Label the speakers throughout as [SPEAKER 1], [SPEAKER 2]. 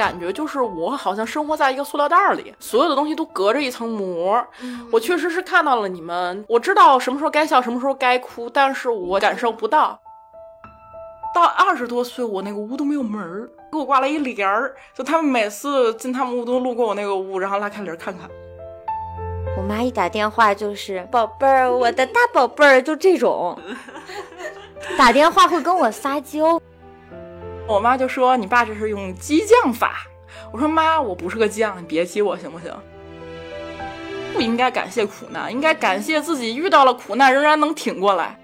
[SPEAKER 1] 感觉就是我好像生活在一个塑料袋里，所有的东西都隔着一层膜。我确实是看到了你们，我知道什么时候该笑，什么时候该哭，但是我感受不到。到二十多岁，我那个屋都没有门儿，给我挂了一帘儿，就他们每次进他们屋都路过我那个屋，然后拉开帘看看。
[SPEAKER 2] 我妈一打电话就是宝贝儿，我的大宝贝儿，就这种，打电话会跟我撒娇。
[SPEAKER 1] 我妈就说：“你爸这是用激将法。”我说：“妈，我不是个将，你别激我行不行？不应该感谢苦难，应该感谢自己遇到了苦难仍然能挺过来。”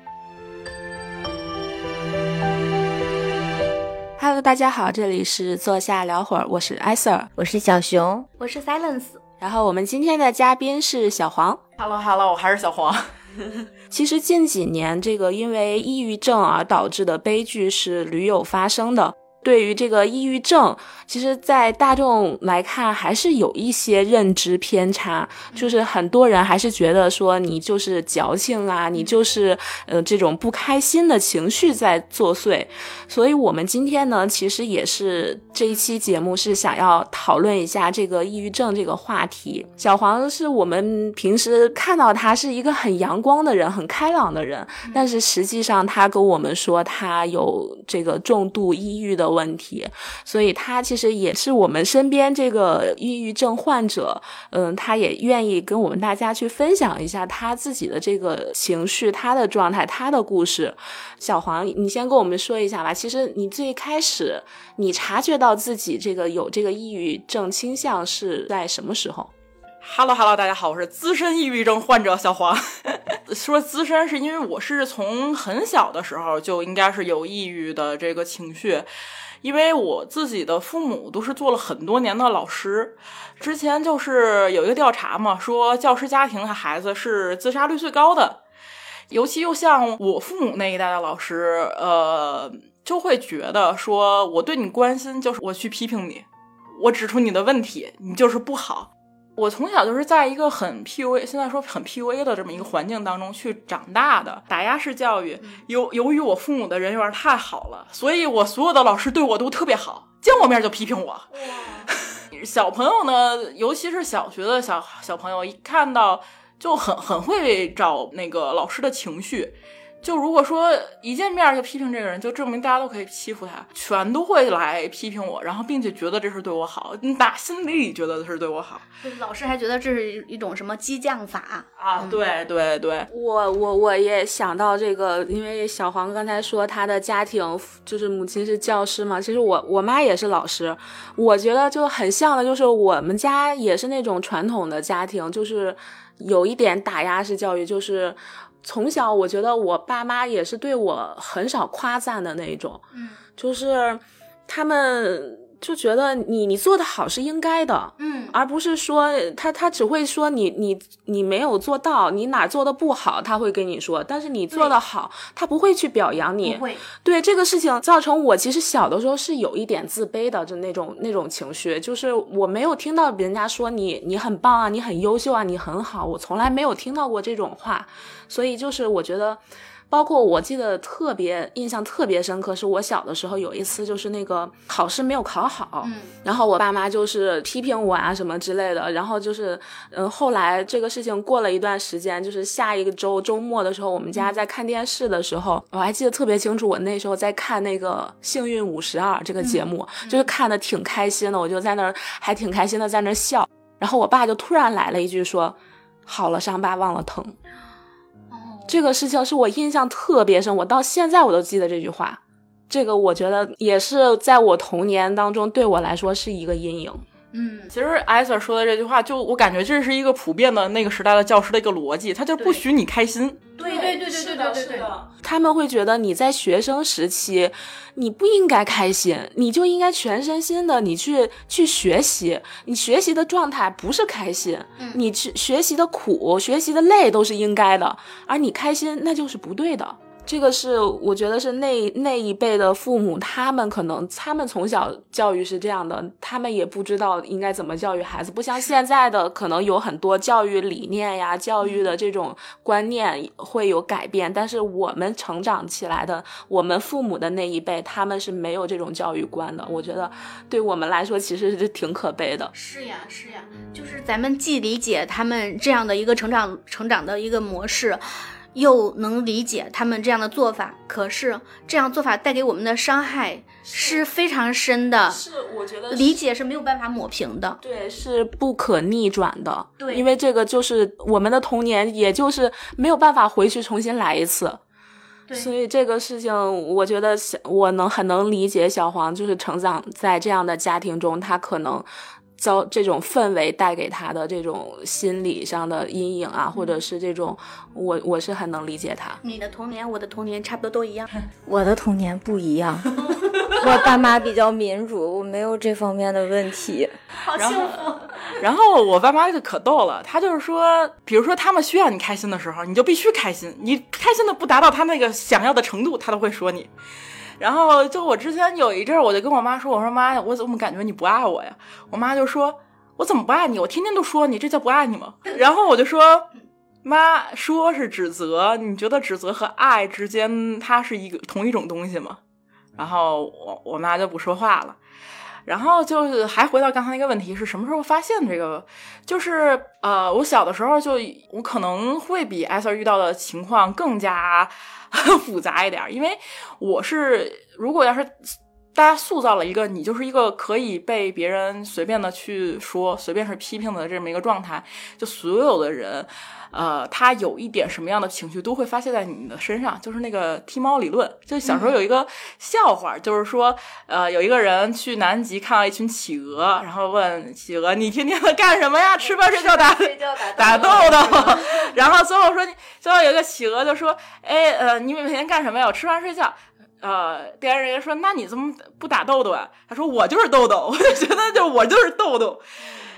[SPEAKER 3] Hello，大家好，这里是坐下聊会儿，我是艾 Sir，
[SPEAKER 2] 我是小熊，
[SPEAKER 4] 我是 Silence，
[SPEAKER 3] 然后我们今天的嘉宾是小黄。
[SPEAKER 1] Hello，Hello，我还是小黄。
[SPEAKER 3] 其实近几年，这个因为抑郁症而导致的悲剧是屡有发生的。对于这个抑郁症，其实，在大众来看，还是有一些认知偏差，就是很多人还是觉得说你就是矫情啊，你就是呃这种不开心的情绪在作祟。所以，我们今天呢，其实也是这一期节目是想要讨论一下这个抑郁症这个话题。小黄是我们平时看到他是一个很阳光的人，很开朗的人，但是实际上他跟我们说他有这个重度抑郁的。问题，所以他其实也是我们身边这个抑郁症患者，嗯，他也愿意跟我们大家去分享一下他自己的这个情绪、他的状态、他的故事。小黄，你先跟我们说一下吧。其实你最开始你察觉到自己这个有这个抑郁症倾向是在什么时候
[SPEAKER 1] ？Hello，Hello，大家好，我是资深抑郁症患者小黄。说资深是因为我是从很小的时候就应该是有抑郁的这个情绪。因为我自己的父母都是做了很多年的老师，之前就是有一个调查嘛，说教师家庭的孩子是自杀率最高的，尤其又像我父母那一代的老师，呃，就会觉得说我对你关心就是我去批评你，我指出你的问题，你就是不好。我从小就是在一个很 PUA，现在说很 PUA 的这么一个环境当中去长大的，打压式教育。由由于我父母的人缘太好了，所以我所有的老师对我都特别好，见我面就批评我。小朋友呢，尤其是小学的小小朋友，一看到就很很会找那个老师的情绪。就如果说一见面就批评这个人，就证明大家都可以欺负他，全都会来批评我，然后并且觉得这是对我好，你打心底里觉得是对我好。
[SPEAKER 4] 老师还觉得这是一种什么激将法
[SPEAKER 1] 啊？对对对，
[SPEAKER 3] 我我我也想到这个，因为小黄刚才说他的家庭就是母亲是教师嘛，其实我我妈也是老师，我觉得就很像的，就是我们家也是那种传统的家庭，就是有一点打压式教育，就是。从小，我觉得我爸妈也是对我很少夸赞的那一种，嗯，就是他们。就觉得你你做的好是应该的，
[SPEAKER 4] 嗯，
[SPEAKER 3] 而不是说他他只会说你你你没有做到，你哪做的不好，他会跟你说，但是你做的好，他不会去表扬你。对这个事情造成我其实小的时候是有一点自卑的，就那种那种情绪，就是我没有听到人家说你你很棒啊，你很优秀啊，你很好，我从来没有听到过这种话，所以就是我觉得。包括我记得特别印象特别深刻，是我小的时候有一次就是那个考试没有考好，嗯，然后我爸妈就是批评我啊什么之类的，然后就是嗯后来这个事情过了一段时间，就是下一个周周末的时候，我们家在看电视的时候，我还记得特别清楚，我那时候在看那个《幸运五十二》这个节目，就是看的挺开心的，我就在那儿还挺开心的在那儿笑，然后我爸就突然来了一句说：“好了，伤疤忘了疼。”这个事情是我印象特别深，我到现在我都记得这句话。这个我觉得也是在我童年当中对我来说是一个阴影。
[SPEAKER 1] 嗯，其实艾 Sir 说的这句话，就我感觉这是一个普遍的那个时代的教师的一个逻辑，他就不许你开心。
[SPEAKER 4] 对对对对对对对对。
[SPEAKER 3] 他们会觉得你在学生时期，你不应该开心，你就应该全身心的你去去学习，你学习的状态不是开心，你去学习的苦、学习的累都是应该的，而你开心那就是不对的。这个是我觉得是那那一辈的父母，他们可能他们从小教育是这样的，他们也不知道应该怎么教育孩子，不像现在的可能有很多教育理念呀、教育的这种观念会有改变，但是我们成长起来的，我们父母的那一辈，他们是没有这种教育观的。我觉得对我们来说其实是挺可悲的。
[SPEAKER 4] 是呀，是呀，就是咱们既理解他们这样的一个成长成长的一个模式。又能理解他们这样的做法，可是这样做法带给我们的伤害是非常深的，
[SPEAKER 3] 是我觉得
[SPEAKER 4] 理解是没有办法抹平的，
[SPEAKER 3] 对，是不可逆转的，
[SPEAKER 4] 对，
[SPEAKER 3] 因为这个就是我们的童年，也就是没有办法回去重新来一次，
[SPEAKER 4] 对，
[SPEAKER 3] 所以这个事情，我觉得我能很能理解小黄，就是成长在这样的家庭中，他可能。遭这种氛围带给他的这种心理上的阴影啊，或者是这种，我我是很能理解他。
[SPEAKER 4] 你的童年，我的童年差不多都一样。
[SPEAKER 2] 我的童年不一样，我爸妈比较民主，我没有这方面的问题。
[SPEAKER 4] 好幸福。
[SPEAKER 1] 然后我爸妈就可逗了，他就是说，比如说他们需要你开心的时候，你就必须开心，你开心的不达到他那个想要的程度，他都会说你。然后就我之前有一阵儿，我就跟我妈说：“我说妈呀，我怎么感觉你不爱我呀？”我妈就说：“我怎么不爱你？我天天都说你，这叫不爱你吗？” 然后我就说：“妈，说是指责，你觉得指责和爱之间它是一个同一种东西吗？”然后我我妈就不说话了。然后就是还回到刚才那个问题，是什么时候发现这个？就是呃，我小的时候就我可能会比艾 Sir 遇到的情况更加。复杂一点，因为我是如果要是大家塑造了一个你就是一个可以被别人随便的去说、随便是批评的这么一个状态，就所有的人，呃，他有一点什么样的情绪都会发泄在你的身上，就是那个踢猫理论。就小时候有一个笑话，就是说，呃，有一个人去南极看到一群企鹅，然后问企鹅：“你天天的干什么呀？吃饭睡觉打打豆豆。”然后最后说，最后有一个企鹅就说：“哎，呃，你每天干什么呀？我吃饭睡觉。”呃，店员人员说：“那你怎么不打豆豆啊？”他说：“我就是豆豆，我就觉得就我就是豆豆。”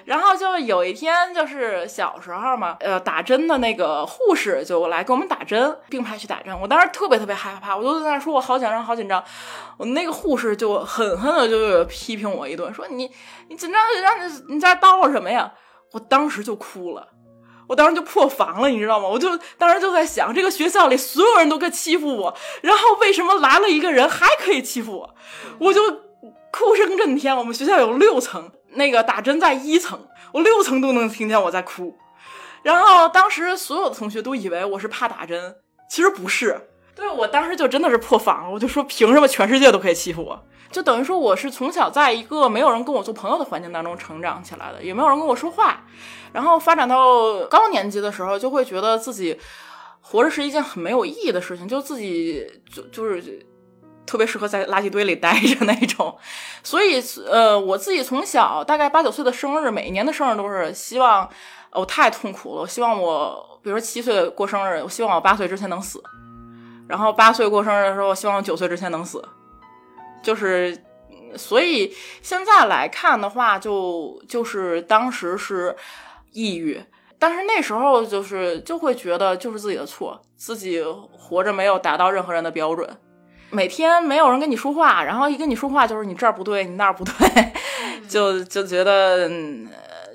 [SPEAKER 1] 然后就有一天，就是小时候嘛，呃，打针的那个护士就来给我们打针，并排去打针。我当时特别特别害怕，我就在那说：“我好紧张，好紧张。”我那个护士就狠狠的就批评我一顿，说：“你你紧张紧张，你你在叨叨什么呀？”我当时就哭了。我当时就破防了，你知道吗？我就当时就在想，这个学校里所有人都在欺负我，然后为什么来了一个人还可以欺负我？我就哭声震天。我们学校有六层，那个打针在一层，我六层都能听见我在哭。然后当时所有的同学都以为我是怕打针，其实不是。对我当时就真的是破防了，我就说凭什么全世界都可以欺负我？就等于说我是从小在一个没有人跟我做朋友的环境当中成长起来的，也没有人跟我说话。然后发展到高年级的时候，就会觉得自己活着是一件很没有意义的事情，就自己就就是特别适合在垃圾堆里待着那种。所以，呃，我自己从小大概八九岁的生日，每一年的生日都是希望，我太痛苦了，我希望我，比如说七岁过生日，我希望我八岁之前能死；然后八岁过生日的时候，我希望九岁之前能死。就是，所以现在来看的话，就就是当时是。抑郁，但是那时候就是就会觉得就是自己的错，自己活着没有达到任何人的标准，每天没有人跟你说话，然后一跟你说话就是你这儿不对，你那儿不对，就就觉得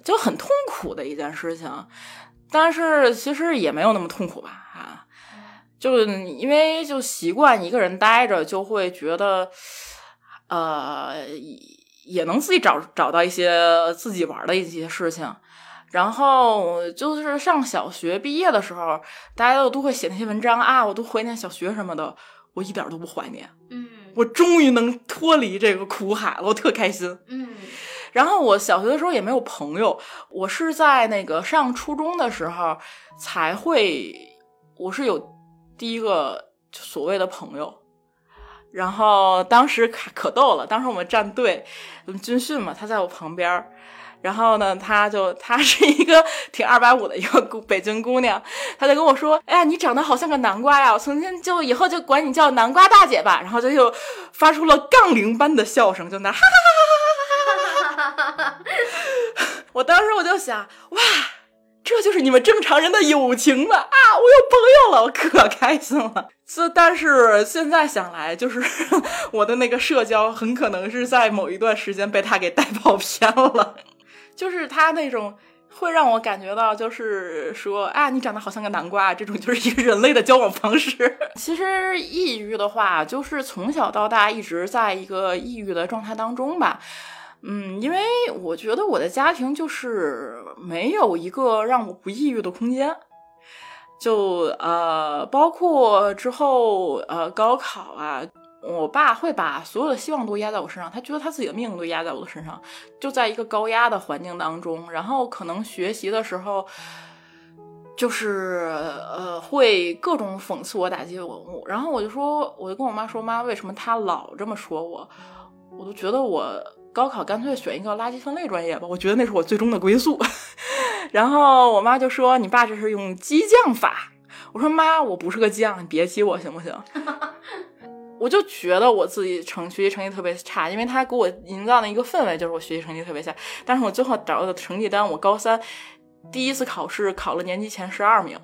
[SPEAKER 1] 就很痛苦的一件事情。但是其实也没有那么痛苦吧，啊，就因为就习惯一个人待着，就会觉得呃也能自己找找到一些自己玩的一些事情。然后就是上小学毕业的时候，大家都都会写那些文章啊，我都怀念小学什么的，我一点都不怀念。
[SPEAKER 4] 嗯，
[SPEAKER 1] 我终于能脱离这个苦海了，我特开心。
[SPEAKER 4] 嗯，
[SPEAKER 1] 然后我小学的时候也没有朋友，我是在那个上初中的时候才会，我是有第一个所谓的朋友。然后当时可可逗了，当时我们站队，我们军训嘛，他在我旁边。然后呢，她就她是一个 挺二百五的一个姑北京姑娘，她就跟我说：“哎呀，你长得好像个南瓜呀！我从今就以后就管你叫南瓜大姐吧。”然后就又发出了杠铃般的笑声，就那哈哈哈哈哈哈哈哈哈哈！我当时我就想，哇，这就是你们正常人的友情吧？啊，我有朋友了，我可开心了。这但是现在想来，就是 我的那个社交很可能是在某一段时间被他给带跑偏了，就是他那种。会让我感觉到，就是说啊，你长得好像个南瓜，这种就是一个人类的交往方式。其实抑郁的话，就是从小到大一直在一个抑郁的状态当中吧。嗯，因为我觉得我的家庭就是没有一个让我不抑郁的空间。就呃，包括之后呃高考啊。我爸会把所有的希望都压在我身上，他觉得他自己的命都压在我的身上，就在一个高压的环境当中，然后可能学习的时候，就是呃会各种讽刺我、打击我，然后我就说，我就跟我妈说，妈，为什么他老这么说我？我都觉得我高考干脆选一个垃圾分类专业吧，我觉得那是我最终的归宿。然后我妈就说，你爸这是用激将法。我说妈，我不是个将，你别激我行不行？我就觉得我自己成学习成绩特别差，因为他给我营造的一个氛围就是我学习成绩特别差。但是我最后找到的成绩单，我高三第一次考试考了年级前十二名，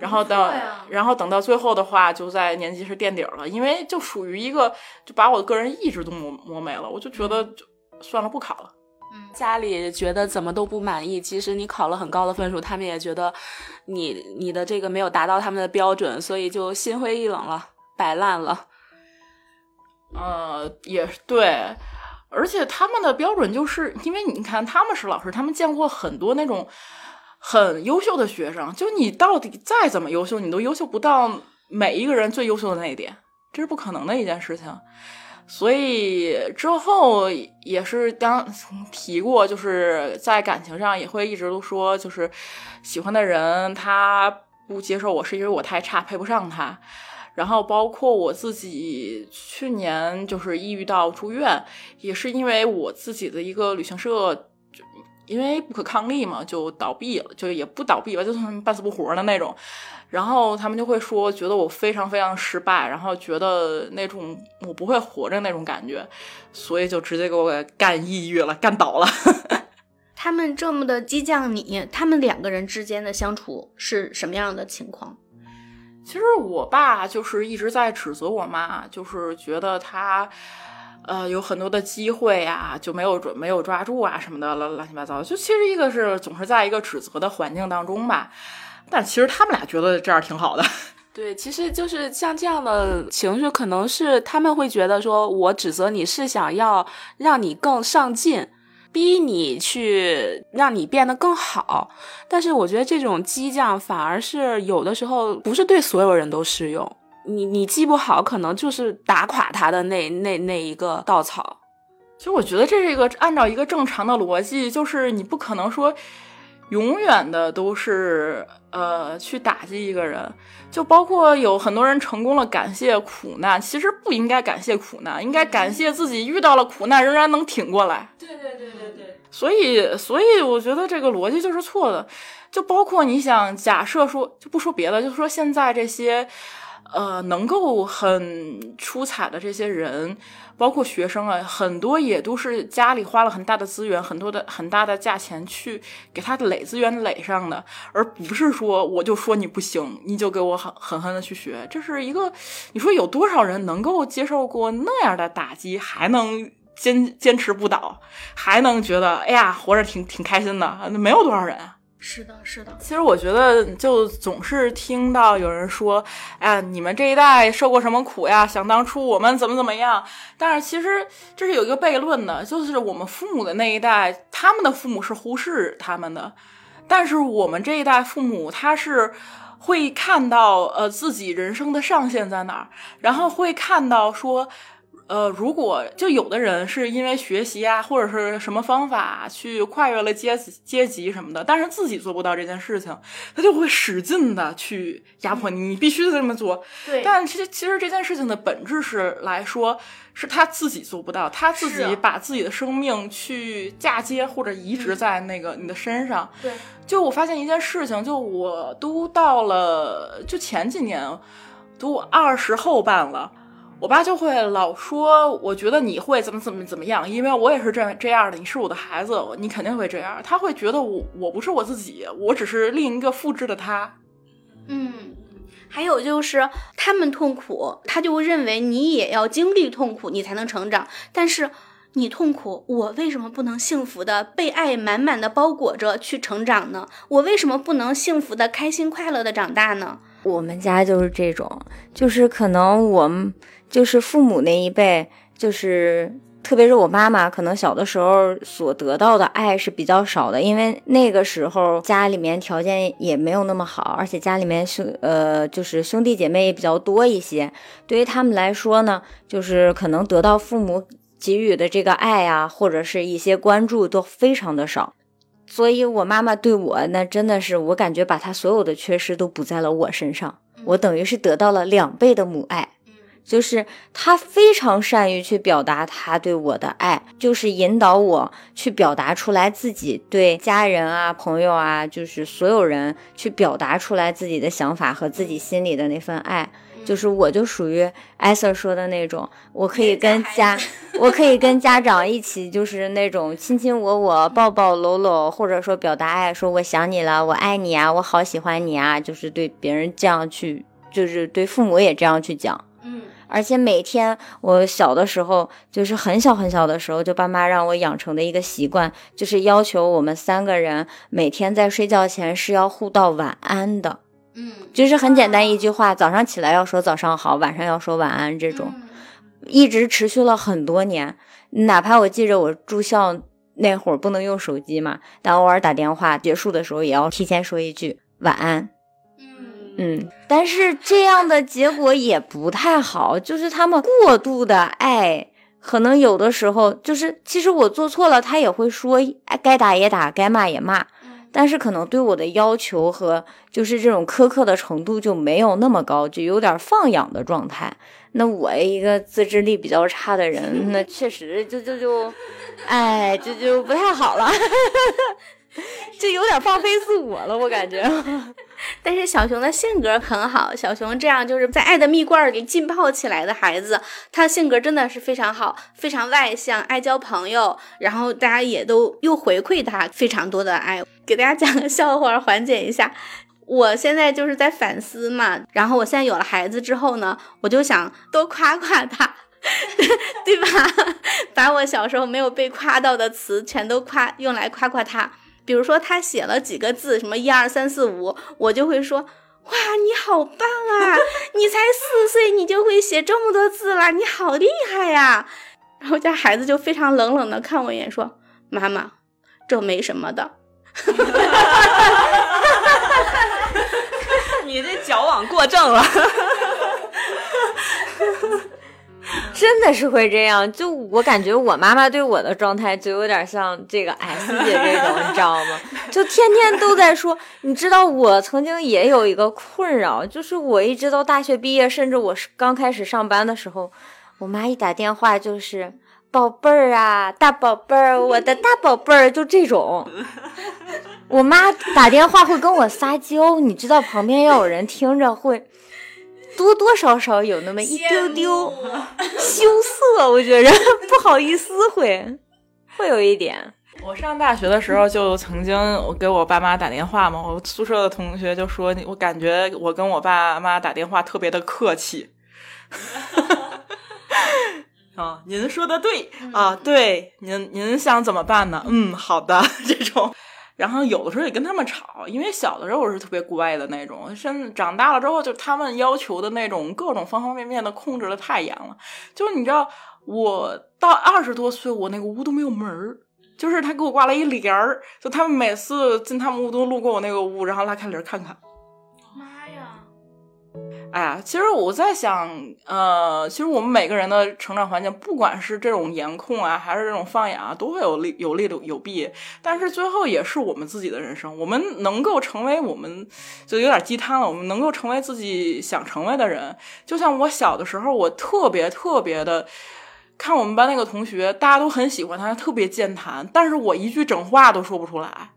[SPEAKER 1] 然后到然后等到最后的话，就在年级是垫底了，因为就属于一个就把我的个人意志都磨磨没了。我就觉得就算了，不考了。
[SPEAKER 3] 嗯，家里觉得怎么都不满意，其实你考了很高的分数，他们也觉得你你的这个没有达到他们的标准，所以就心灰意冷了，摆烂了。
[SPEAKER 1] 呃，也对，而且他们的标准就是因为你看他们是老师，他们见过很多那种很优秀的学生，就你到底再怎么优秀，你都优秀不到每一个人最优秀的那一点，这是不可能的一件事情。所以之后也是当提过，就是在感情上也会一直都说，就是喜欢的人他不接受我是因为我太差，配不上他。然后包括我自己去年就是抑郁到住院，也是因为我自己的一个旅行社，因为不可抗力嘛，就倒闭了，就也不倒闭吧，就是半死不活的那种。然后他们就会说，觉得我非常非常失败，然后觉得那种我不会活着那种感觉，所以就直接给我干抑郁了，干倒了。
[SPEAKER 4] 他们这么的激将你，他们两个人之间的相处是什么样的情况？
[SPEAKER 1] 其实我爸就是一直在指责我妈，就是觉得她，呃，有很多的机会呀，就没有准没有抓住啊什么的，乱乱七八糟。就其实一个是总是在一个指责的环境当中吧，但其实他们俩觉得这样挺好的。
[SPEAKER 3] 对，其实就是像这样的情绪，可能是他们会觉得说，我指责你是想要让你更上进。逼你去让你变得更好，但是我觉得这种激将反而是有的时候不是对所有人都适用。你你记不好，可能就是打垮他的那那那一个稻草。
[SPEAKER 1] 其实我觉得这是一个按照一个正常的逻辑，就是你不可能说。永远的都是呃去打击一个人，就包括有很多人成功了，感谢苦难，其实不应该感谢苦难，应该感谢自己遇到了苦难仍然能挺过来。
[SPEAKER 3] 对对对对对。
[SPEAKER 1] 所以所以我觉得这个逻辑就是错的，就包括你想假设说，就不说别的，就说现在这些。呃，能够很出彩的这些人，包括学生啊，很多也都是家里花了很大的资源，很多的很大的价钱去给他垒资源垒上的，而不是说我就说你不行，你就给我狠狠狠的去学。这是一个，你说有多少人能够接受过那样的打击，还能坚坚持不倒，还能觉得哎呀活着挺挺开心的？没有多少人。
[SPEAKER 4] 是的，是的。
[SPEAKER 1] 其实我觉得，就总是听到有人说：“哎，你们这一代受过什么苦呀？想当初我们怎么怎么样。”但是其实这是有一个悖论的，就是我们父母的那一代，他们的父母是忽视他们的，但是我们这一代父母，他是会看到呃自己人生的上限在哪儿，然后会看到说。呃，如果就有的人是因为学习啊，或者是什么方法去跨越了阶阶级什么的，但是自己做不到这件事情，他就会使劲的去压迫你，你必须得这么做。
[SPEAKER 4] 对，
[SPEAKER 1] 但其实其实这件事情的本质是来说，是他自己做不到，他自己把自己的生命去嫁接或者移植在那个你的身上。
[SPEAKER 4] 对，
[SPEAKER 1] 就我发现一件事情，就我都到了就前几年，都二十后半了。我爸就会老说，我觉得你会怎么怎么怎么样，因为我也是这样这样的，你是我的孩子，你肯定会这样。他会觉得我我不是我自己，我只是另一个复制的他。
[SPEAKER 4] 嗯，还有就是他们痛苦，他就认为你也要经历痛苦，你才能成长。但是你痛苦，我为什么不能幸福的被爱满满的包裹着去成长呢？我为什么不能幸福的、开心快乐的长大呢？
[SPEAKER 2] 我们家就是这种，就是可能我们。就是父母那一辈，就是特别是我妈妈，可能小的时候所得到的爱是比较少的，因为那个时候家里面条件也没有那么好，而且家里面兄呃就是兄弟姐妹也比较多一些，对于他们来说呢，就是可能得到父母给予的这个爱啊，或者是一些关注都非常的少，所以我妈妈对我那真的是，我感觉把她所有的缺失都补在了我身上，我等于是得到了两倍的母爱。就是他非常善于去表达他对我的爱，就是引导我去表达出来自己对家人啊、朋友啊，就是所有人去表达出来自己的想法和自己心里的那份爱。就是我就属于艾 Sir 说的那种，我可以跟家，我可以跟家长一起，就是那种亲亲我我、抱抱搂搂，或者说表达爱，说我想你了，我爱你啊，我好喜欢你啊，就是对别人这样去，就是对父母也这样去讲。而且每天，我小的时候就是很小很小的时候，就爸妈让我养成的一个习惯，就是要求我们三个人每天在睡觉前是要互道晚安的。
[SPEAKER 4] 嗯，
[SPEAKER 2] 就是很简单一句话，早上起来要说早上好，晚上要说晚安，这种一直持续了很多年。哪怕我记着我住校那会儿不能用手机嘛，但偶尔打电话结束的时候也要提前说一句晚安。嗯，但是这样的结果也不太好，就是他们过度的爱，可能有的时候就是，其实我做错了，他也会说，该打也打，该骂也骂，但是可能对我的要求和就是这种苛刻的程度就没有那么高，就有点放养的状态。那我一个自制力比较差的人，那确实就就就，哎，就就不太好了。这有点放飞自我了，我感觉。
[SPEAKER 4] 但是小熊的性格很好，小熊这样就是在爱的蜜罐里浸泡起来的孩子，他性格真的是非常好，非常外向，爱交朋友。然后大家也都又回馈他非常多的爱。给大家讲个笑话缓解一下。我现在就是在反思嘛，然后我现在有了孩子之后呢，我就想多夸夸他，对吧？把我小时候没有被夸到的词全都夸用来夸夸他。比如说他写了几个字，什么一二三四五，我就会说，哇，你好棒啊！你才四岁，你就会写这么多字了，你好厉害呀！然后家孩子就非常冷冷的看我一眼，说，妈妈，这没什么的。
[SPEAKER 3] 你这矫枉过正了。
[SPEAKER 2] 真的是会这样，就我感觉我妈妈对我的状态就有点像这个 S 姐这种，你知道吗？就天天都在说。你知道我曾经也有一个困扰，就是我一直到大学毕业，甚至我是刚开始上班的时候，我妈一打电话就是宝贝儿啊，大宝贝儿，我的大宝贝儿，就这种。我妈打电话会跟我撒娇，你知道旁边要有人听着会。多多少少有那么一丢丢羞涩，我觉着不好意思，会会有一点。
[SPEAKER 1] 我上大学的时候就曾经我给我爸妈打电话嘛，我宿舍的同学就说，我感觉我跟我爸妈打电话特别的客气。啊，您说的对啊，对，您您想怎么办呢？嗯，好的，这种。然后有的时候也跟他们吵，因为小的时候我是特别乖的那种，甚至长大了之后，就他们要求的那种各种方方面面的控制的太严了。就是你知道，我到二十多岁，我那个屋都没有门儿，就是他给我挂了一帘儿，就他们每次进他们屋都路过我那个屋，然后拉开帘儿看看。哎呀，其实我在想，呃，其实我们每个人的成长环境，不管是这种严控啊，还是这种放养啊，都会有利有利的有弊。但是最后也是我们自己的人生，我们能够成为我们，就有点鸡汤了。我们能够成为自己想成为的人。就像我小的时候，我特别特别的看我们班那个同学，大家都很喜欢他，特别健谈，但是我一句整话都说不出来。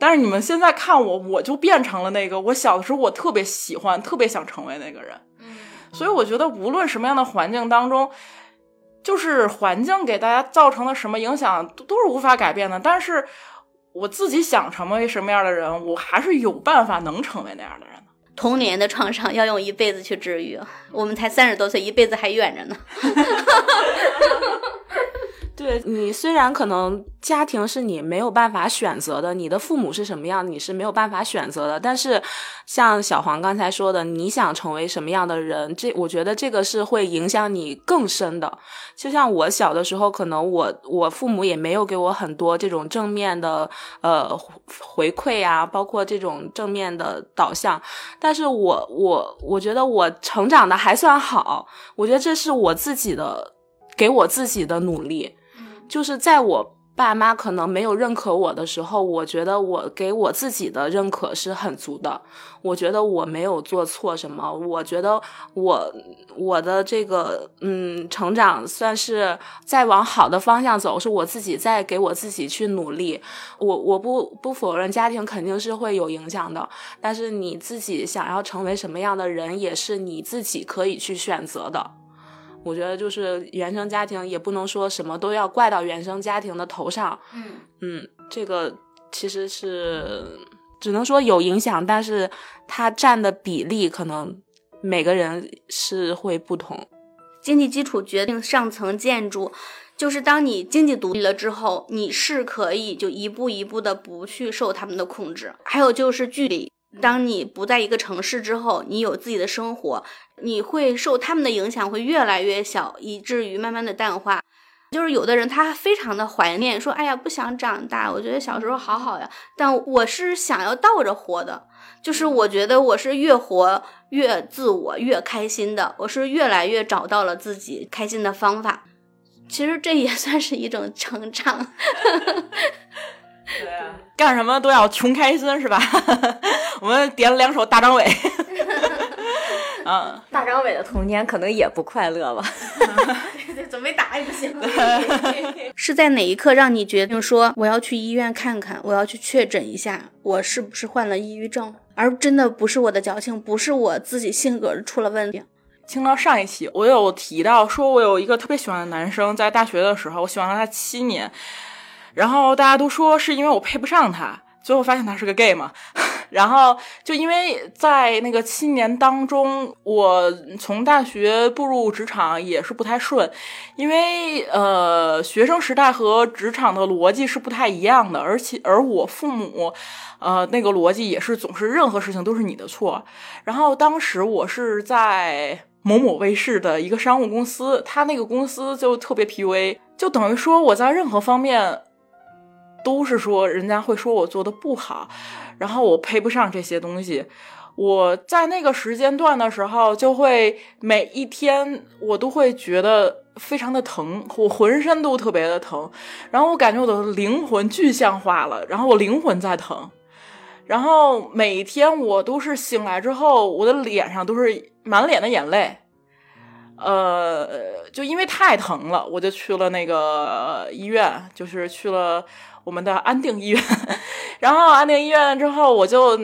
[SPEAKER 1] 但是你们现在看我，我就变成了那个我小的时候我特别喜欢、特别想成为那个人。所以我觉得无论什么样的环境当中，就是环境给大家造成的什么影响都都是无法改变的。但是我自己想成为什么样的人，我还是有办法能成为那样的人。
[SPEAKER 4] 童年的创伤要用一辈子去治愈，我们才三十多岁，一辈子还远着呢。
[SPEAKER 3] 对你虽然可能家庭是你没有办法选择的，你的父母是什么样你是没有办法选择的，但是像小黄刚才说的，你想成为什么样的人，这我觉得这个是会影响你更深的。就像我小的时候，可能我我父母也没有给我很多这种正面的呃回馈啊，包括这种正面的导向，但是我我我觉得我成长的还算好，我觉得这是我自己的给我自己的努力。就是在我爸妈可能没有认可我的时候，我觉得我给我自己的认可是很足的。我觉得我没有做错什么，我觉得我我的这个嗯成长算是在往好的方向走，是我自己在给我自己去努力。我我不不否认家庭肯定是会有影响的，但是你自己想要成为什么样的人，也是你自己可以去选择的。我觉得就是原生家庭也不能说什么都要怪到原生家庭的头上，
[SPEAKER 4] 嗯
[SPEAKER 3] 嗯，这个其实是只能说有影响，但是它占的比例可能每个人是会不同。
[SPEAKER 4] 经济基础决定上层建筑，就是当你经济独立了之后，你是可以就一步一步的不去受他们的控制。还有就是距离。当你不在一个城市之后，你有自己的生活，你会受他们的影响会越来越小，以至于慢慢的淡化。就是有的人他非常的怀念，说哎呀不想长大，我觉得小时候好好呀。但我是想要倒着活的，就是我觉得我是越活越自我，越开心的。我是越来越找到了自己开心的方法。其实这也算是一种成长。
[SPEAKER 1] 对，干什么都要穷开心是吧？我们点了两首大张伟。嗯，
[SPEAKER 2] 大张伟的童年可能也不快乐吧？
[SPEAKER 4] 准备打也不行。是在哪一刻让你决定说我要去医院看看，我要去确诊一下我是不是患了抑郁症？而真的不是我的矫情，不是我自己性格出了问题。
[SPEAKER 1] 听到上一期，我有提到说，我有一个特别喜欢的男生，在大学的时候，我喜欢了他七年。然后大家都说是因为我配不上他，最后发现他是个 gay 嘛。然后就因为在那个七年当中，我从大学步入职场也是不太顺，因为呃学生时代和职场的逻辑是不太一样的，而且而我父母呃那个逻辑也是总是任何事情都是你的错。然后当时我是在某某卫视的一个商务公司，他那个公司就特别 PUA，就等于说我在任何方面。都是说人家会说我做的不好，然后我配不上这些东西。我在那个时间段的时候，就会每一天我都会觉得非常的疼，我浑身都特别的疼，然后我感觉我的灵魂具象化了，然后我灵魂在疼，然后每一天我都是醒来之后，我的脸上都是满脸的眼泪，呃，就因为太疼了，我就去了那个医院，就是去了。我们的安定医院，然后安定医院之后，我就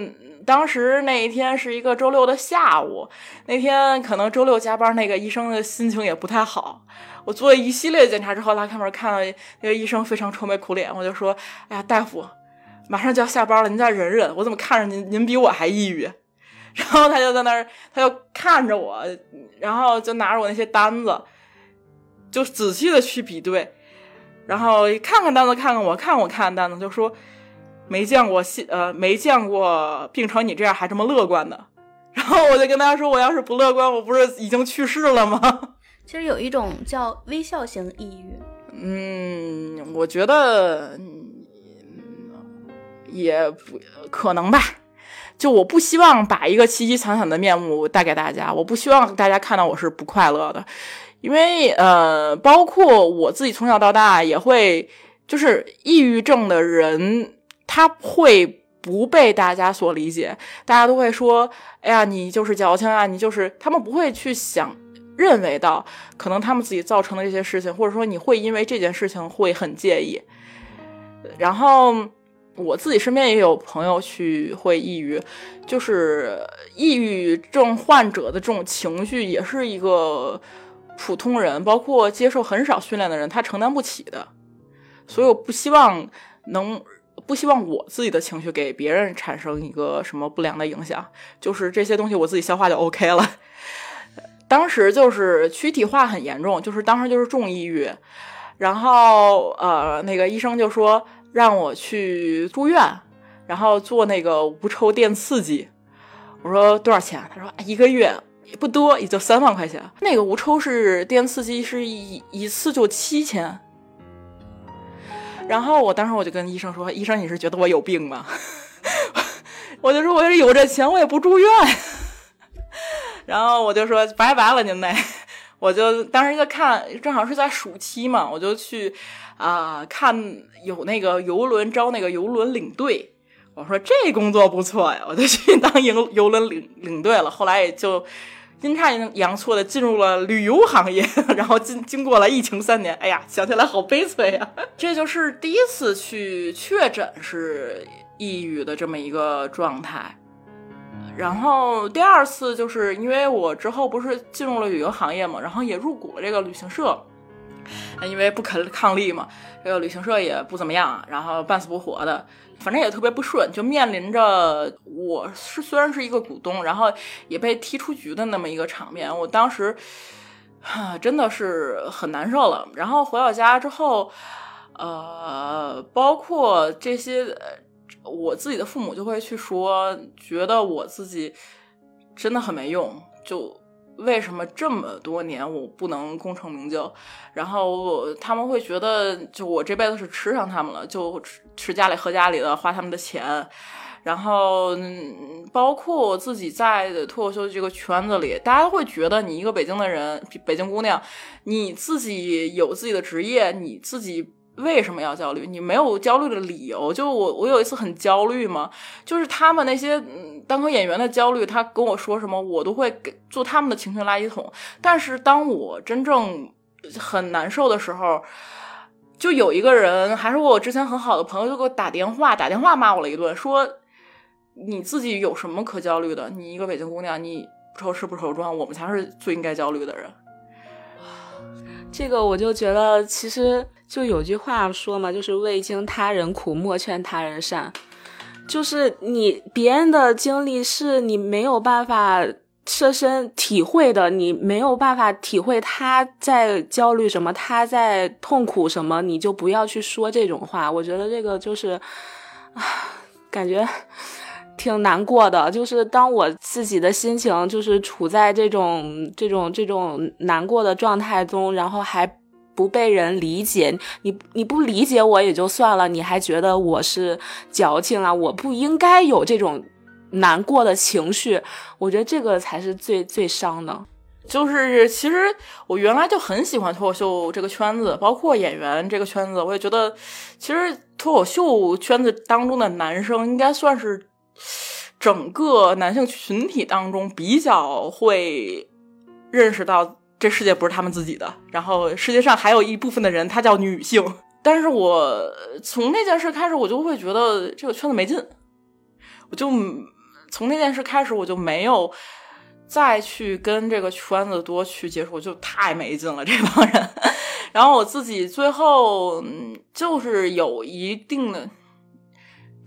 [SPEAKER 1] 当时那一天是一个周六的下午，那天可能周六加班，那个医生的心情也不太好。我做了一系列检查之后，拉开门看到那个医生非常愁眉苦脸，我就说：“哎呀，大夫，马上就要下班了，您再忍忍。我怎么看着您，您比我还抑郁？” 然后他就在那儿，他就看着我，然后就拿着我那些单子，就仔细的去比对。然后看看单子，看看我，看我看单子，就说没见过心呃没见过病成你这样还这么乐观的。然后我就跟他说，我要是不乐观，我不是已经去世了吗？
[SPEAKER 4] 其 实有一种叫微笑型抑郁。
[SPEAKER 1] 嗯，我觉得也不可能吧。就我不希望把一个凄凄惨惨的面目带给大家，我不希望大家看到我是不快乐的。因为呃，包括我自己从小到大也会，就是抑郁症的人，他会不被大家所理解，大家都会说，哎呀，你就是矫情啊，你就是，他们不会去想，认为到可能他们自己造成的这些事情，或者说你会因为这件事情会很介意，然后我自己身边也有朋友去会抑郁，就是抑郁症患者的这种情绪也是一个普通人，包括接受很少训练的人，他承担不起的。所以我不希望能，不希望我自己的情绪给别人产生一个什么不良的影响，就是这些东西我自己消化就 OK 了。当时就是躯体化很严重，就是当时就是重抑郁，然后呃那个医生就说让我去住院，然后做那个无抽电刺激。我说多少钱？他说一个月不多，也就三万块钱。那个无抽是电刺激，是一一次就七千。然后我当时我就跟医生说：“医生，你是觉得我有病吗？” 我就说：“我是有这钱，我也不住院。”然后我就说：“拜拜了，您嘞。”我就当时在看，正好是在暑期嘛，我就去啊看有那个游轮招那个游轮领队。我说这工作不错呀，我就去当游 游轮领领队了。后来也就。阴差阳错的进入了旅游行业，然后经经过了疫情三年，哎呀，想起来好悲催呀！这就是第一次去确诊是抑郁的这么一个状态。然后第二次就是因为我之后不是进入了旅游行业嘛，然后也入股了这个旅行社，因为不肯抗力嘛，这个旅行社也不怎么样，然后半死不活的。反正也特别不顺，就面临着我是虽然是一个股东，然后也被踢出局的那么一个场面。我当时，哈，真的是很难受了。然后回到家之后，呃，包括这些，我自己的父母就会去说，觉得我自己真的很没用，就。为什么这么多年我不能功成名就？然后他们会觉得，就我这辈子是吃上他们了，就吃吃家里喝家里的，花他们的钱。然后包括自己在脱口秀这个圈子里，大家都会觉得你一个北京的人，北京姑娘，你自己有自己的职业，你自己。为什么要焦虑？你没有焦虑的理由。就我，我有一次很焦虑嘛，就是他们那些单口演员的焦虑，他跟我说什么，我都会给做他们的情绪垃圾桶。但是当我真正很难受的时候，就有一个人，还是我之前很好的朋友，就给我打电话，打电话骂我了一顿，说你自己有什么可焦虑的？你一个北京姑娘，你不愁吃不愁穿，我们才是最应该焦虑的人。
[SPEAKER 3] 这个我就觉得，其实就有句话说嘛，就是未经他人苦，莫劝他人善。就是你别人的经历是你没有办法设身体会的，你没有办法体会他在焦虑什么，他在痛苦什么，你就不要去说这种话。我觉得这个就是，啊，感觉。挺难过的，就是当我自己的心情就是处在这种这种这种难过的状态中，然后还不被人理解，你你不理解我也就算了，你还觉得我是矫情啊，我不应该有这种难过的情绪，我觉得这个才是最最伤的。
[SPEAKER 1] 就是其实我原来就很喜欢脱口秀这个圈子，包括演员这个圈子，我也觉得其实脱口秀圈子当中的男生应该算是。整个男性群体当中，比较会认识到这世界不是他们自己的，然后世界上还有一部分的人，他叫女性。但是我从那件事开始，我就会觉得这个圈子没劲，我就从那件事开始，我就没有再去跟这个圈子多去接触，就太没劲了这帮人。然后我自己最后就是有一定的。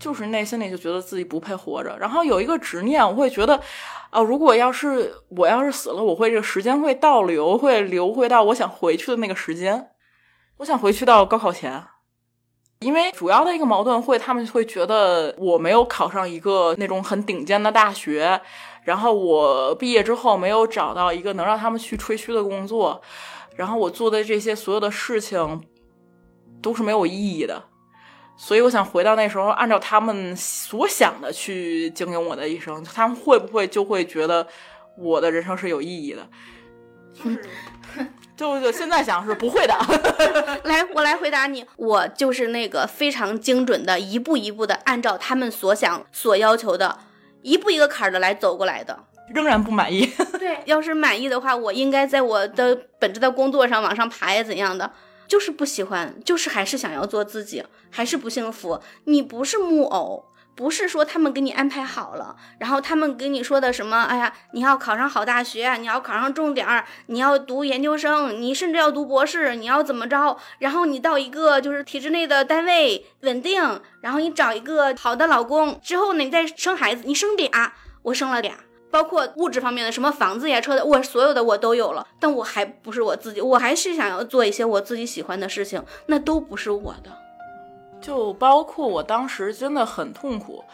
[SPEAKER 1] 就是内心里就觉得自己不配活着，然后有一个执念，我会觉得，啊，如果要是我要是死了，我会这个时间会倒流，会流回到我想回去的那个时间，我想回去到高考前，因为主要的一个矛盾会，他们会觉得我没有考上一个那种很顶尖的大学，然后我毕业之后没有找到一个能让他们去吹嘘的工作，然后我做的这些所有的事情都是没有意义的。所以我想回到那时候，按照他们所想的去经营我的一生，他们会不会就会觉得我的人生是有意义的？就是，就就现在想是不会的。
[SPEAKER 4] 来，我来回答你，我就是那个非常精准的，一步一步的按照他们所想所要求的，一步一个坎儿的来走过来的。
[SPEAKER 1] 仍然不满意。
[SPEAKER 4] 对，要是满意的话，我应该在我的本职的工作上往上爬呀，怎样的？就是不喜欢，就是还是想要做自己，还是不幸福。你不是木偶。不是说他们给你安排好了，然后他们给你说的什么？哎呀，你要考上好大学，你要考上重点儿，你要读研究生，你甚至要读博士，你要怎么着？然后你到一个就是体制内的单位稳定，然后你找一个好的老公之后呢，你再生孩子，你生俩，我生了俩，包括物质方面的什么房子呀、车的，我所有的我都有了，但我还不是我自己，我还是想要做一些我自己喜欢的事情，那都不是我的。
[SPEAKER 1] 就包括我当时真的很痛苦，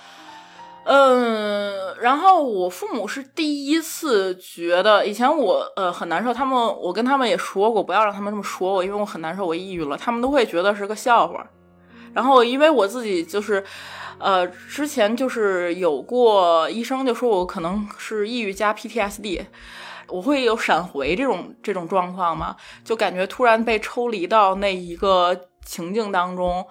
[SPEAKER 1] 嗯，然后我父母是第一次觉得，以前我呃很难受，他们我跟他们也说过，不要让他们这么说我，因为我很难受，我抑郁了，他们都会觉得是个笑话。然后因为我自己就是，呃，之前就是有过医生就说我可能是抑郁加 PTSD，我会有闪回这种这种状况嘛，就感觉突然被抽离到那一个情境当中。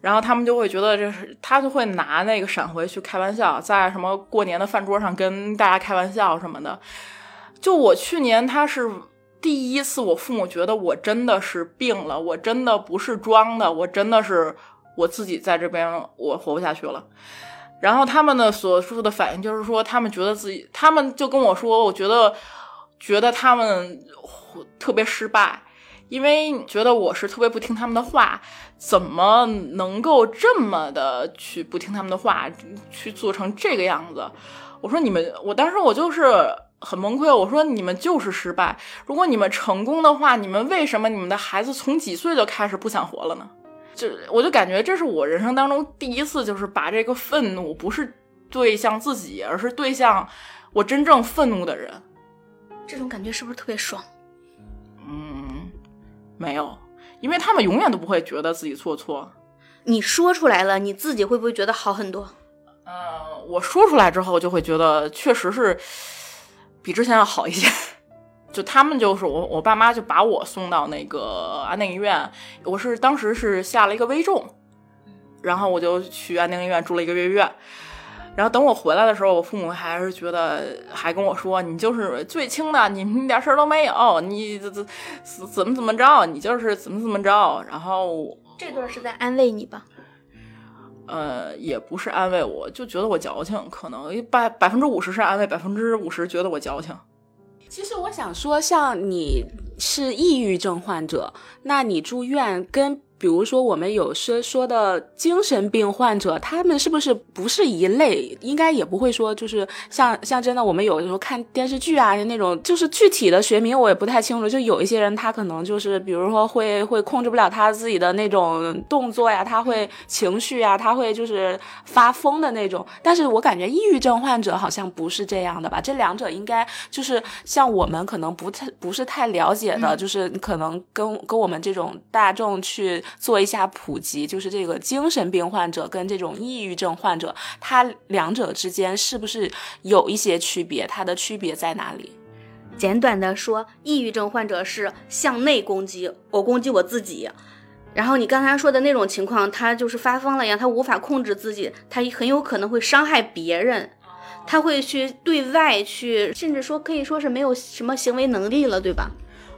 [SPEAKER 1] 然后他们就会觉得这是他就会拿那个闪回去开玩笑，在什么过年的饭桌上跟大家开玩笑什么的。就我去年他是第一次，我父母觉得我真的是病了，我真的不是装的，我真的是我自己在这边我活不下去了。然后他们的所说的反应就是说，他们觉得自己，他们就跟我说，我觉得觉得他们特别失败。因为觉得我是特别不听他们的话，怎么能够这么的去不听他们的话，去做成这个样子？我说你们，我当时我就是很崩溃。我说你们就是失败。如果你们成功的话，你们为什么你们的孩子从几岁就开始不想活了呢？就我就感觉这是我人生当中第一次，就是把这个愤怒不是对向自己，而是对向我真正愤怒的人。
[SPEAKER 4] 这种感觉是不是特别爽？
[SPEAKER 1] 嗯没有，因为他们永远都不会觉得自己做错。
[SPEAKER 4] 你说出来了，你自己会不会觉得好很多？
[SPEAKER 1] 呃，我说出来之后，就会觉得确实是比之前要好一些。就他们就是我，我爸妈就把我送到那个安定医院。我是当时是下了一个危重，然后我就去安定医院住了一个月院。然后等我回来的时候，我父母还是觉得，还跟我说：“你就是最轻的，你一点事儿都没有，你怎怎怎么怎么着，你就是怎么怎么着。”然后
[SPEAKER 4] 这段是在安慰你吧？
[SPEAKER 1] 呃，也不是安慰我，就觉得我矫情，可能百百分之五十是安慰，百分之五十觉得我矫情。
[SPEAKER 3] 其实我想说，像你是抑郁症患者，那你住院跟。比如说，我们有些说的精神病患者，他们是不是不是一类？应该也不会说，就是像像真的，我们有的时候看电视剧啊，那种就是具体的学名我也不太清楚。就有一些人，他可能就是，比如说会会控制不了他自己的那种动作呀，他会情绪呀，他会就是发疯的那种。但是我感觉抑郁症患者好像不是这样的吧？这两者应该就是像我们可能不太不是太了解的，就是可能跟跟我们这种大众去。做一下普及，就是这个精神病患者跟这种抑郁症患者，他两者之间是不是有一些区别？它的区别在哪里？
[SPEAKER 4] 简短的说，抑郁症患者是向内攻击，我攻击我自己。然后你刚才说的那种情况，他就是发疯了一样，他无法控制自己，他很有可能会伤害别人，他会去对外去，甚至说可以说是没有什么行为能力了，对吧？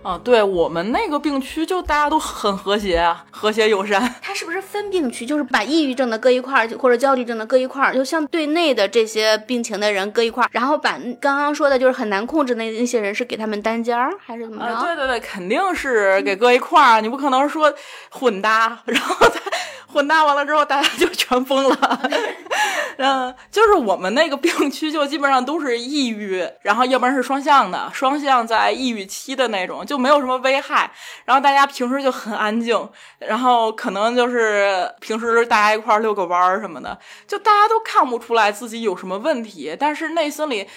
[SPEAKER 1] 啊，对我们那个病区就大家都很和谐，和谐友善。
[SPEAKER 4] 它是不是分病区？就是把抑郁症的搁一块儿，或者焦虑症的搁一块儿，就像对内的这些病情的人搁一块儿，然后把刚刚说的就是很难控制那那些人是给他们单间儿，还是怎么着？
[SPEAKER 1] 对对对，肯定是给搁一块儿，你不可能说混搭，然后再。混搭完了之后，大家就全疯了。嗯，就是我们那个病区，就基本上都是抑郁，然后要不然是双向的，双向在抑郁期的那种，就没有什么危害。然后大家平时就很安静，然后可能就是平时大家一块遛个弯儿什么的，就大家都看不出来自己有什么问题，但是内心里，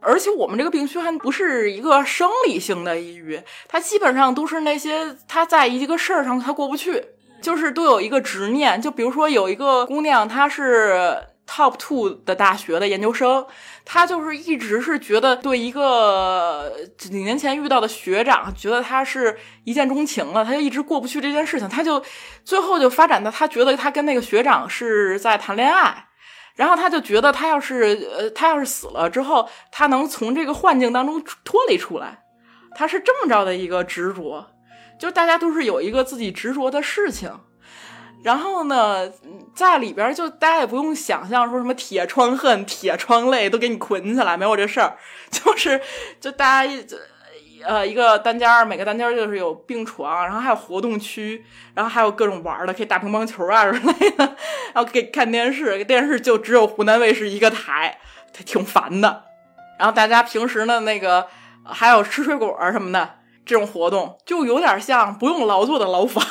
[SPEAKER 1] 而且我们这个病区还不是一个生理性的抑郁，它基本上都是那些他在一个事儿上他过不去。就是都有一个执念，就比如说有一个姑娘，她是 top two 的大学的研究生，她就是一直是觉得对一个几年前遇到的学长，觉得他是一见钟情了，她就一直过不去这件事情，她就最后就发展到她觉得她跟那个学长是在谈恋爱，然后她就觉得她要是呃她要是死了之后，她能从这个幻境当中脱离出来，她是这么着的一个执着。就大家都是有一个自己执着的事情。然后呢，在里边就大家也不用想象说什么铁窗恨、铁窗泪都给你捆起来，没有这事儿。就是就大家一呃一个单间，每个单间就是有病床，然后还有活动区，然后还有各种玩的，可以打乒乓球啊之类的。然后可以看电视，电视就只有湖南卫视一个台，挺烦的。然后大家平时呢，那个还有吃水果什么的这种活动，就有点像不用劳作的牢房。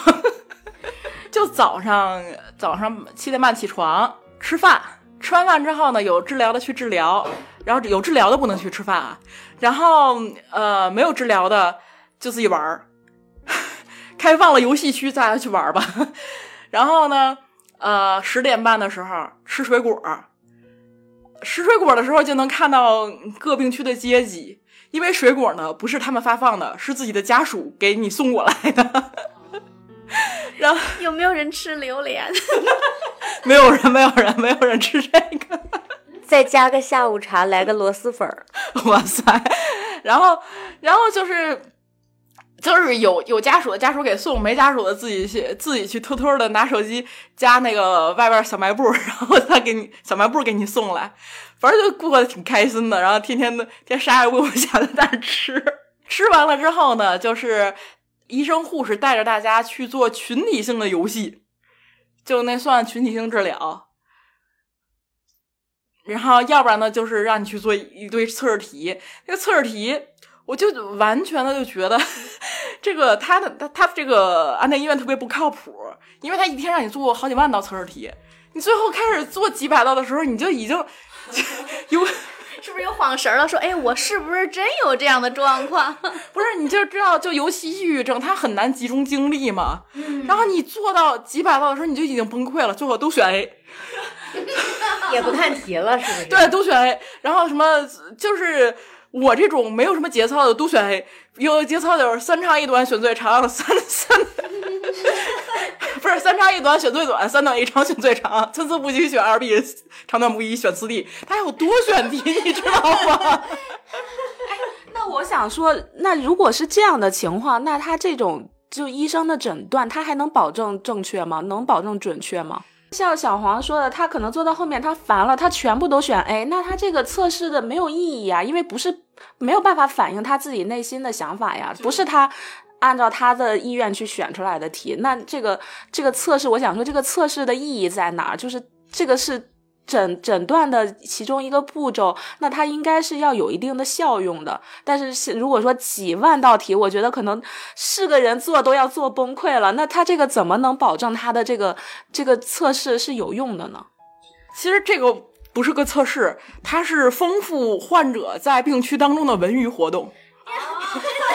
[SPEAKER 1] 就早上早上七点半起床吃饭，吃完饭之后呢，有治疗的去治疗，然后有治疗的不能去吃饭啊。然后呃，没有治疗的就自己玩儿，开放了游戏区，大家去玩吧。然后呢，呃，十点半的时候吃水果，吃水果的时候就能看到各病区的阶级，因为水果呢不是他们发放的，是自己的家属给你送过来的。然后
[SPEAKER 4] 有没有人吃榴莲？
[SPEAKER 1] 没有人，没有人，没有人吃这个。
[SPEAKER 2] 再加个下午茶，来个螺蛳粉儿。
[SPEAKER 1] 哇塞！然后，然后就是，就是有有家属的家属给送，没家属的自己去自己去偷偷的拿手机加那个外边小卖部，然后他给你小卖部给你送来，反正就过得挺开心的。然后天天的天啥也不用想，在那吃。吃完了之后呢，就是医生护士带着大家去做群体性的游戏，就那算群体性治疗。然后要不然呢，就是让你去做一堆测试题。那个测试题，我就完全的就觉得，这个他的他他这个安泰医院特别不靠谱，因为他一天让你做好几万道测试题，你最后开始做几百道的时候，你就已经 有
[SPEAKER 4] 是不是又晃神了？说，哎，我是不是真有这样的状况？
[SPEAKER 1] 不是，你就知道，就尤其抑郁症，他很难集中精力嘛。然后你做到几百道的时候，你就已经崩溃了，最后都选 A。
[SPEAKER 2] 也不看题了，是不是？
[SPEAKER 1] 对，都选 A。然后什么就是我这种没有什么节操的都选 A，有节操就是三长一短选最长，三三不是三长一短选最短，三短一长选最长，参差不齐选二 B，长短不一选四 D。他有多选题，你知道吗？
[SPEAKER 3] 那我想说，那如果是这样的情况，那他这种就医生的诊断，他还能保证正确吗？能保证准确吗？像小黄说的，他可能做到后面他烦了，他全部都选 A，那他这个测试的没有意义啊，因为不是没有办法反映他自己内心的想法呀，不是他按照他的意愿去选出来的题。那这个这个测试，我想说这个测试的意义在哪儿？就是这个是诊诊断的其中一个步骤，那它应该是要有一定的效用的。但是如果说几万道题，我觉得可能是个人做都要做崩溃了。那他这个怎么能保证他的这个这个测试是有用的呢？
[SPEAKER 1] 其实这个不是个测试，它是丰富患者在病区当中的文娱活动。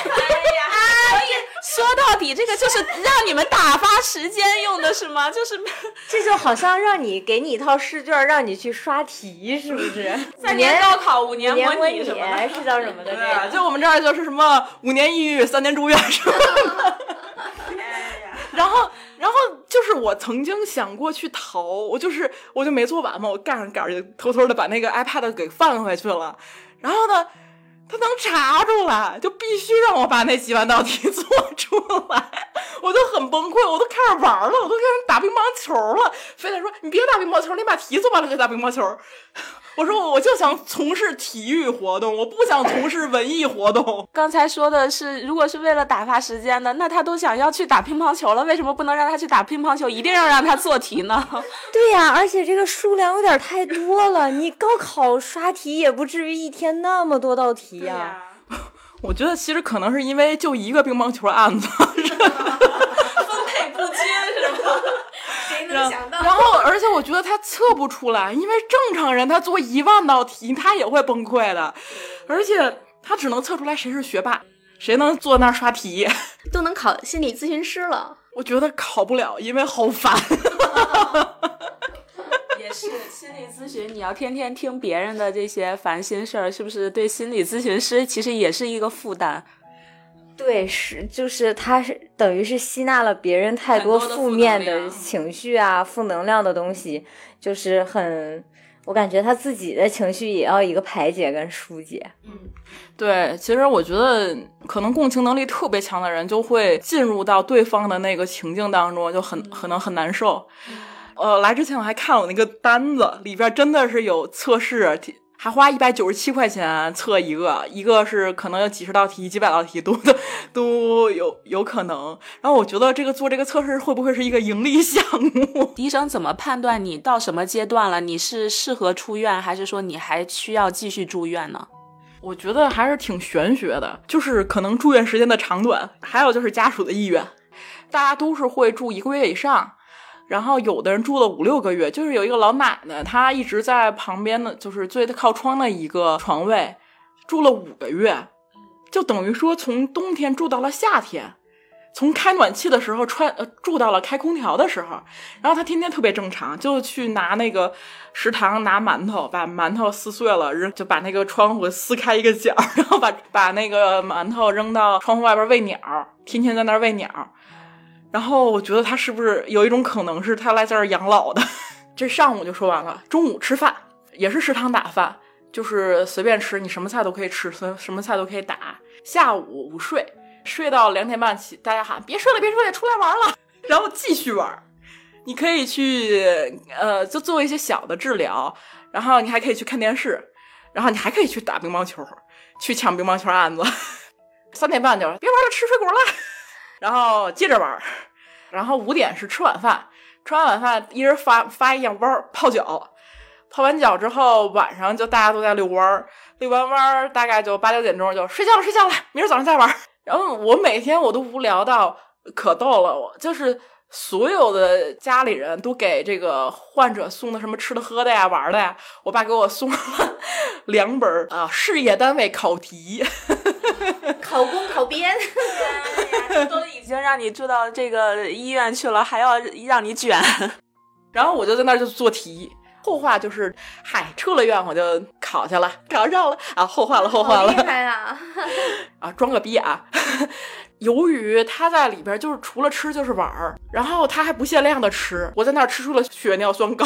[SPEAKER 3] 说到底，这个就是让你们打发时间用的，是吗？就是
[SPEAKER 2] 这就好像让你给你一套试卷，让你去刷题，是不是？
[SPEAKER 3] 三年高考，五年
[SPEAKER 2] 模拟
[SPEAKER 3] 拟什么的。
[SPEAKER 2] 是叫什么的？
[SPEAKER 1] 对啊，就我们这儿就是什么五年抑郁，三年住院什么的。然后，然后就是我曾经想过去逃，我就是我就没做完嘛，我干上杆儿就偷偷的把那个 iPad 给放回去了。然后呢，他能查出来，就必须让我把那几万道题 做出来，我就很崩溃，我都开始玩了，我都开始打乒乓球了，非得说你别打乒乓球，你把题做完了再打乒乓球。我说我就想从事体育活动，我不想从事文艺活动。
[SPEAKER 3] 刚才说的是，如果是为了打发时间的，那他都想要去打乒乓球了，为什么不能让他去打乒乓球？一定要让他做题呢？
[SPEAKER 2] 对呀、而且这个数量有点太多了。你高考刷题也不至于一天那么多道题呀、
[SPEAKER 1] 我觉得其实可能是因为就一个乒乓球案子，
[SPEAKER 3] 分配不均是吗？
[SPEAKER 1] 然后而且我觉得他测不出来，因为正常人他做一万道题他也会崩溃的，而且他只能测出来谁是学霸，谁能坐那儿刷题。
[SPEAKER 4] 都能考心理咨询师了。
[SPEAKER 1] 我觉得考不了，因为好烦。
[SPEAKER 3] 也是心理咨询，你要天天听别人的这些烦心事儿，是不是对心理咨询师其实也是一个负担？
[SPEAKER 2] 对，是就是他是等于是吸纳了别人太多
[SPEAKER 3] 负
[SPEAKER 2] 负面的情绪啊、负能量的东西，就是很我感觉他自己的情绪也要一个排解跟疏解。
[SPEAKER 1] 嗯对，其实我觉得可能共情能力特别强的人就会进入到对方的那个情境当中，就很可能很难受。呃，来之前我还看了我那个单子，里边真的是有测试，还花一百九十七块钱测一个，一个是可能有几十道题、几百道题都都有有可能。然后我觉得这个做这个测试会不会是一个盈利项目？
[SPEAKER 3] 医生怎么判断你到什么阶段了？你是适合出院，还是说你还需要继续住院呢？
[SPEAKER 1] 我觉得还是挺玄学的，就是可能住院时间的长短，还有就是家属的意愿，大家都是会住一个月以上。然后有的人住了五六个月，就是有一个老奶奶，她一直在旁边的，就是最靠窗的一个床位，住了五个月，就等于说从冬天住到了夏天，从开暖气的时候穿呃住到了开空调的时候，然后她天天特别正常，就去拿那个食堂拿馒头，把馒头撕碎了扔，就把那个窗户撕开一个角，然后把把那个馒头扔到窗户外边喂鸟，天天在那儿喂鸟。然后我觉得他是不是有一种可能是他来这儿养老的？这上午就说完了，中午吃饭也是食堂打饭，就是随便吃，你什么菜都可以吃，什什么菜都可以打。下午午睡，睡到两点半起，大家喊别睡了，别睡了，出来玩了，然后继续玩。你可以去呃，就做一些小的治疗，然后你还可以去看电视，然后你还可以去打乒乓球，去抢乒乓球案子。三点半就别玩了，吃水果了。然后接着玩，然后五点是吃晚饭，吃完晚饭一人发发一样包泡脚，泡完脚之后晚上就大家都在遛弯儿，遛完弯儿大概就八九点钟就睡觉了，睡觉了，明儿早上再玩。然后我每天我都无聊到可逗了，我就是所有的家里人都给这个患者送的什么吃的喝的呀玩的呀，我爸给我送了 两本啊事业单位考题。
[SPEAKER 4] 考公考编，
[SPEAKER 3] 都已经让你住到这个医院去了，还要让你卷。
[SPEAKER 1] 然后我就在那儿就做题。后话就是，嗨，出了院我就考去了，考上了啊。后话了，后话了。
[SPEAKER 4] 厉害啊！
[SPEAKER 1] 啊，装个逼啊！由于他在里边就是除了吃就是玩儿，然后他还不限量的吃，我在那儿吃出了血尿酸高。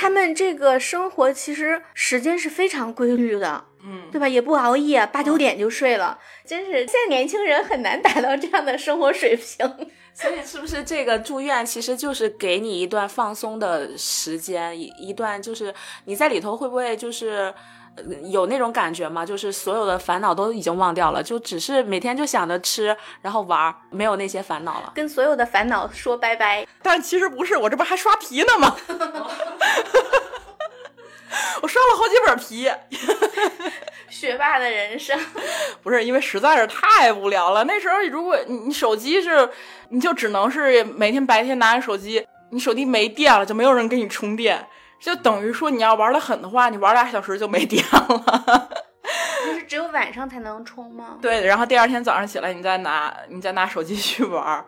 [SPEAKER 4] 他们这个生活其实时间是非常规律的，
[SPEAKER 1] 嗯，
[SPEAKER 4] 对吧？也不熬夜，八九点就睡了。真是现在年轻人很难达到这样的生活水平。
[SPEAKER 3] 所以，是不是这个住院其实就是给你一段放松的时间，一一段就是你在里头会不会就是？有那种感觉吗？就是所有的烦恼都已经忘掉了，就只是每天就想着吃，然后玩，没有那些烦恼了，
[SPEAKER 4] 跟所有的烦恼说拜拜。
[SPEAKER 1] 但其实不是，我这不还刷题呢吗？我刷了好几本题。
[SPEAKER 4] 学霸的人生
[SPEAKER 1] 不是因为实在是太无聊了。那时候如果你你手机是，你就只能是每天白天拿着手机，你手机没电了，就没有人给你充电。就等于说，你要玩的狠的话，你玩俩小时就没电了。
[SPEAKER 4] 不是只有晚上才能充吗？
[SPEAKER 1] 对，然后第二天早上起来，你再拿你再拿手机去玩。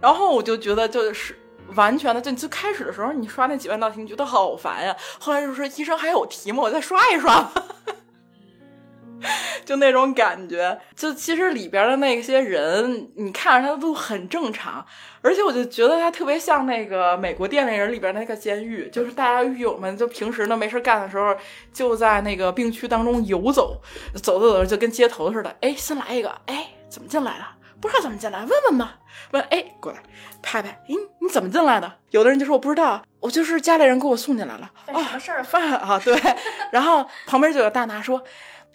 [SPEAKER 1] 然后我就觉得，就是完全的，就最开始的时候，你刷那几万道题，你觉得好烦呀。后来就说，医生还有题吗？我再刷一刷吧。就那种感觉，就其实里边的那些人，你看着他都很正常，而且我就觉得他特别像那个美国电影人里边那个监狱，就是大家狱友们就平时呢没事干的时候，就在那个病区当中游走，走着走着就跟街头似的，哎，新来一个，哎，怎么进来的？不知道怎么进来，问问吧，问，哎，过来拍拍，哎，你怎么进来的？有的人就说我不知道，我就是家里人给我送进来了。
[SPEAKER 4] 什么事儿？
[SPEAKER 1] 饭啊，对。然后旁边就有大拿说。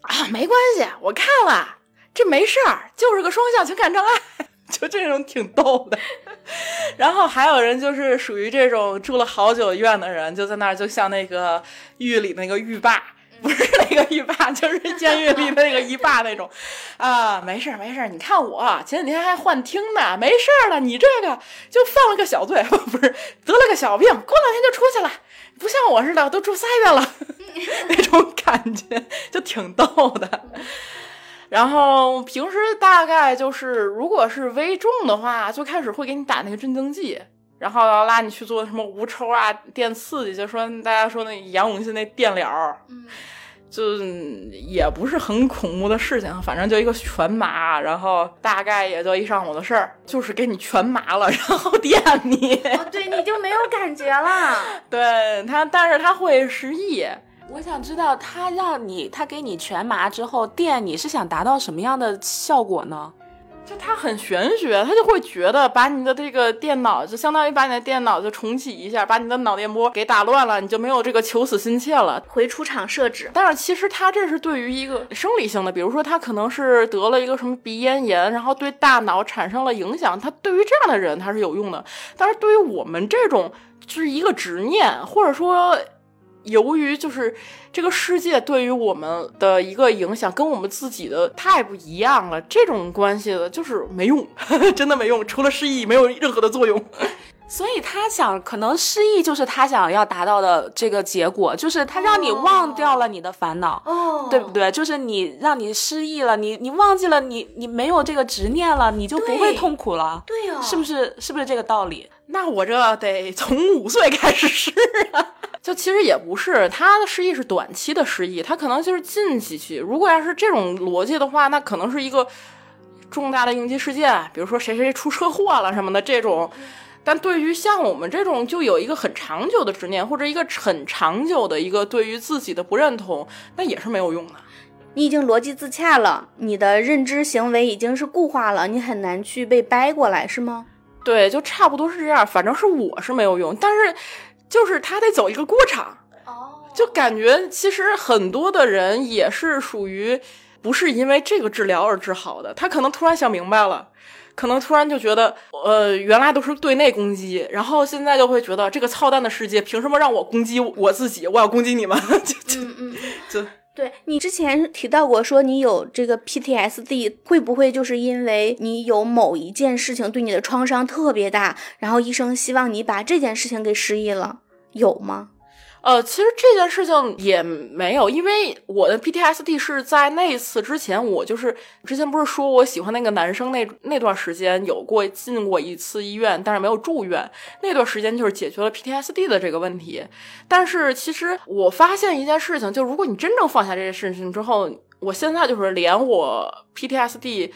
[SPEAKER 1] 啊，没关系，我看了，这没事儿，就是个双向情感障碍，就这种挺逗的。然后还有人就是属于这种住了好久院的人，就在那儿，就像那个狱里那个狱霸，不是那个狱霸，就是监狱里的那个狱霸那种。啊，没事儿没事儿，你看我前几天还幻听呢，没事儿了，你这个就犯了个小罪，不是得了个小病，过两天就出去了。不像我似的，都住仨月了，那种感觉就挺逗的。然后平时大概就是，如果是危重的话，最开始会给你打那个镇静剂，然后要拉你去做什么无抽啊、电刺激，就说大家说那杨永信那电疗。就也不是很恐怖的事情，反正就一个全麻，然后大概也就一上午的事儿，就是给你全麻了，然后电你。
[SPEAKER 4] 哦，对，你就没有感觉了。
[SPEAKER 1] 对他，但是他会失忆。
[SPEAKER 3] 我想知道他让你，他给你全麻之后电你是想达到什么样的效果呢？
[SPEAKER 1] 就他很玄学，他就会觉得把你的这个电脑，就相当于把你的电脑就重启一下，把你的脑电波给打乱了，你就没有这个求死心切了。
[SPEAKER 4] 回出厂设置，
[SPEAKER 1] 但是其实他这是对于一个生理性的，比如说他可能是得了一个什么鼻咽炎，然后对大脑产生了影响，他对于这样的人他是有用的。但是对于我们这种就是一个执念，或者说。由于就是这个世界对于我们的一个影响跟我们自己的太不一样了，这种关系的就是没用，真的没用，除了失忆没有任何的作用。
[SPEAKER 3] 所以他想，可能失忆就是他想要达到的这个结果，就是他让你忘掉了你的烦恼，
[SPEAKER 4] 哦，
[SPEAKER 3] 对不对？就是你让你失忆了，你你忘记了你你没有这个执念了，你就不会痛苦了，
[SPEAKER 4] 对呀，
[SPEAKER 3] 是不是？是不是这个道理？
[SPEAKER 1] 那我这得从五岁开始试啊。就其实也不是，他的失忆是短期的失忆，他可能就是近几期。如果要是这种逻辑的话，那可能是一个重大的应急事件，比如说谁谁出车祸了什么的这种。但对于像我们这种就有一个很长久的执念，或者一个很长久的一个对于自己的不认同，那也是没有用的。
[SPEAKER 4] 你已经逻辑自洽了，你的认知行为已经是固化了，你很难去被掰过来，是吗？
[SPEAKER 1] 对，就差不多是这样。反正是我是没有用，但是。就是他得走一个过场，就感觉其实很多的人也是属于不是因为这个治疗而治好的，他可能突然想明白了，可能突然就觉得，呃，原来都是对内攻击，然后现在就会觉得这个操蛋的世界凭什么让我攻击我自己，我要攻击你们，就
[SPEAKER 4] 嗯嗯，
[SPEAKER 1] 就
[SPEAKER 4] 对你之前提到过说你有这个 PTSD，会不会就是因为你有某一件事情对你的创伤特别大，然后医生希望你把这件事情给失忆了？有吗？
[SPEAKER 1] 呃，其实这件事情也没有，因为我的 PTSD 是在那一次之前，我就是之前不是说我喜欢那个男生那那段时间有过进过一次医院，但是没有住院，那段时间就是解决了 PTSD 的这个问题。但是其实我发现一件事情，就如果你真正放下这件事情之后，我现在就是连我 PTSD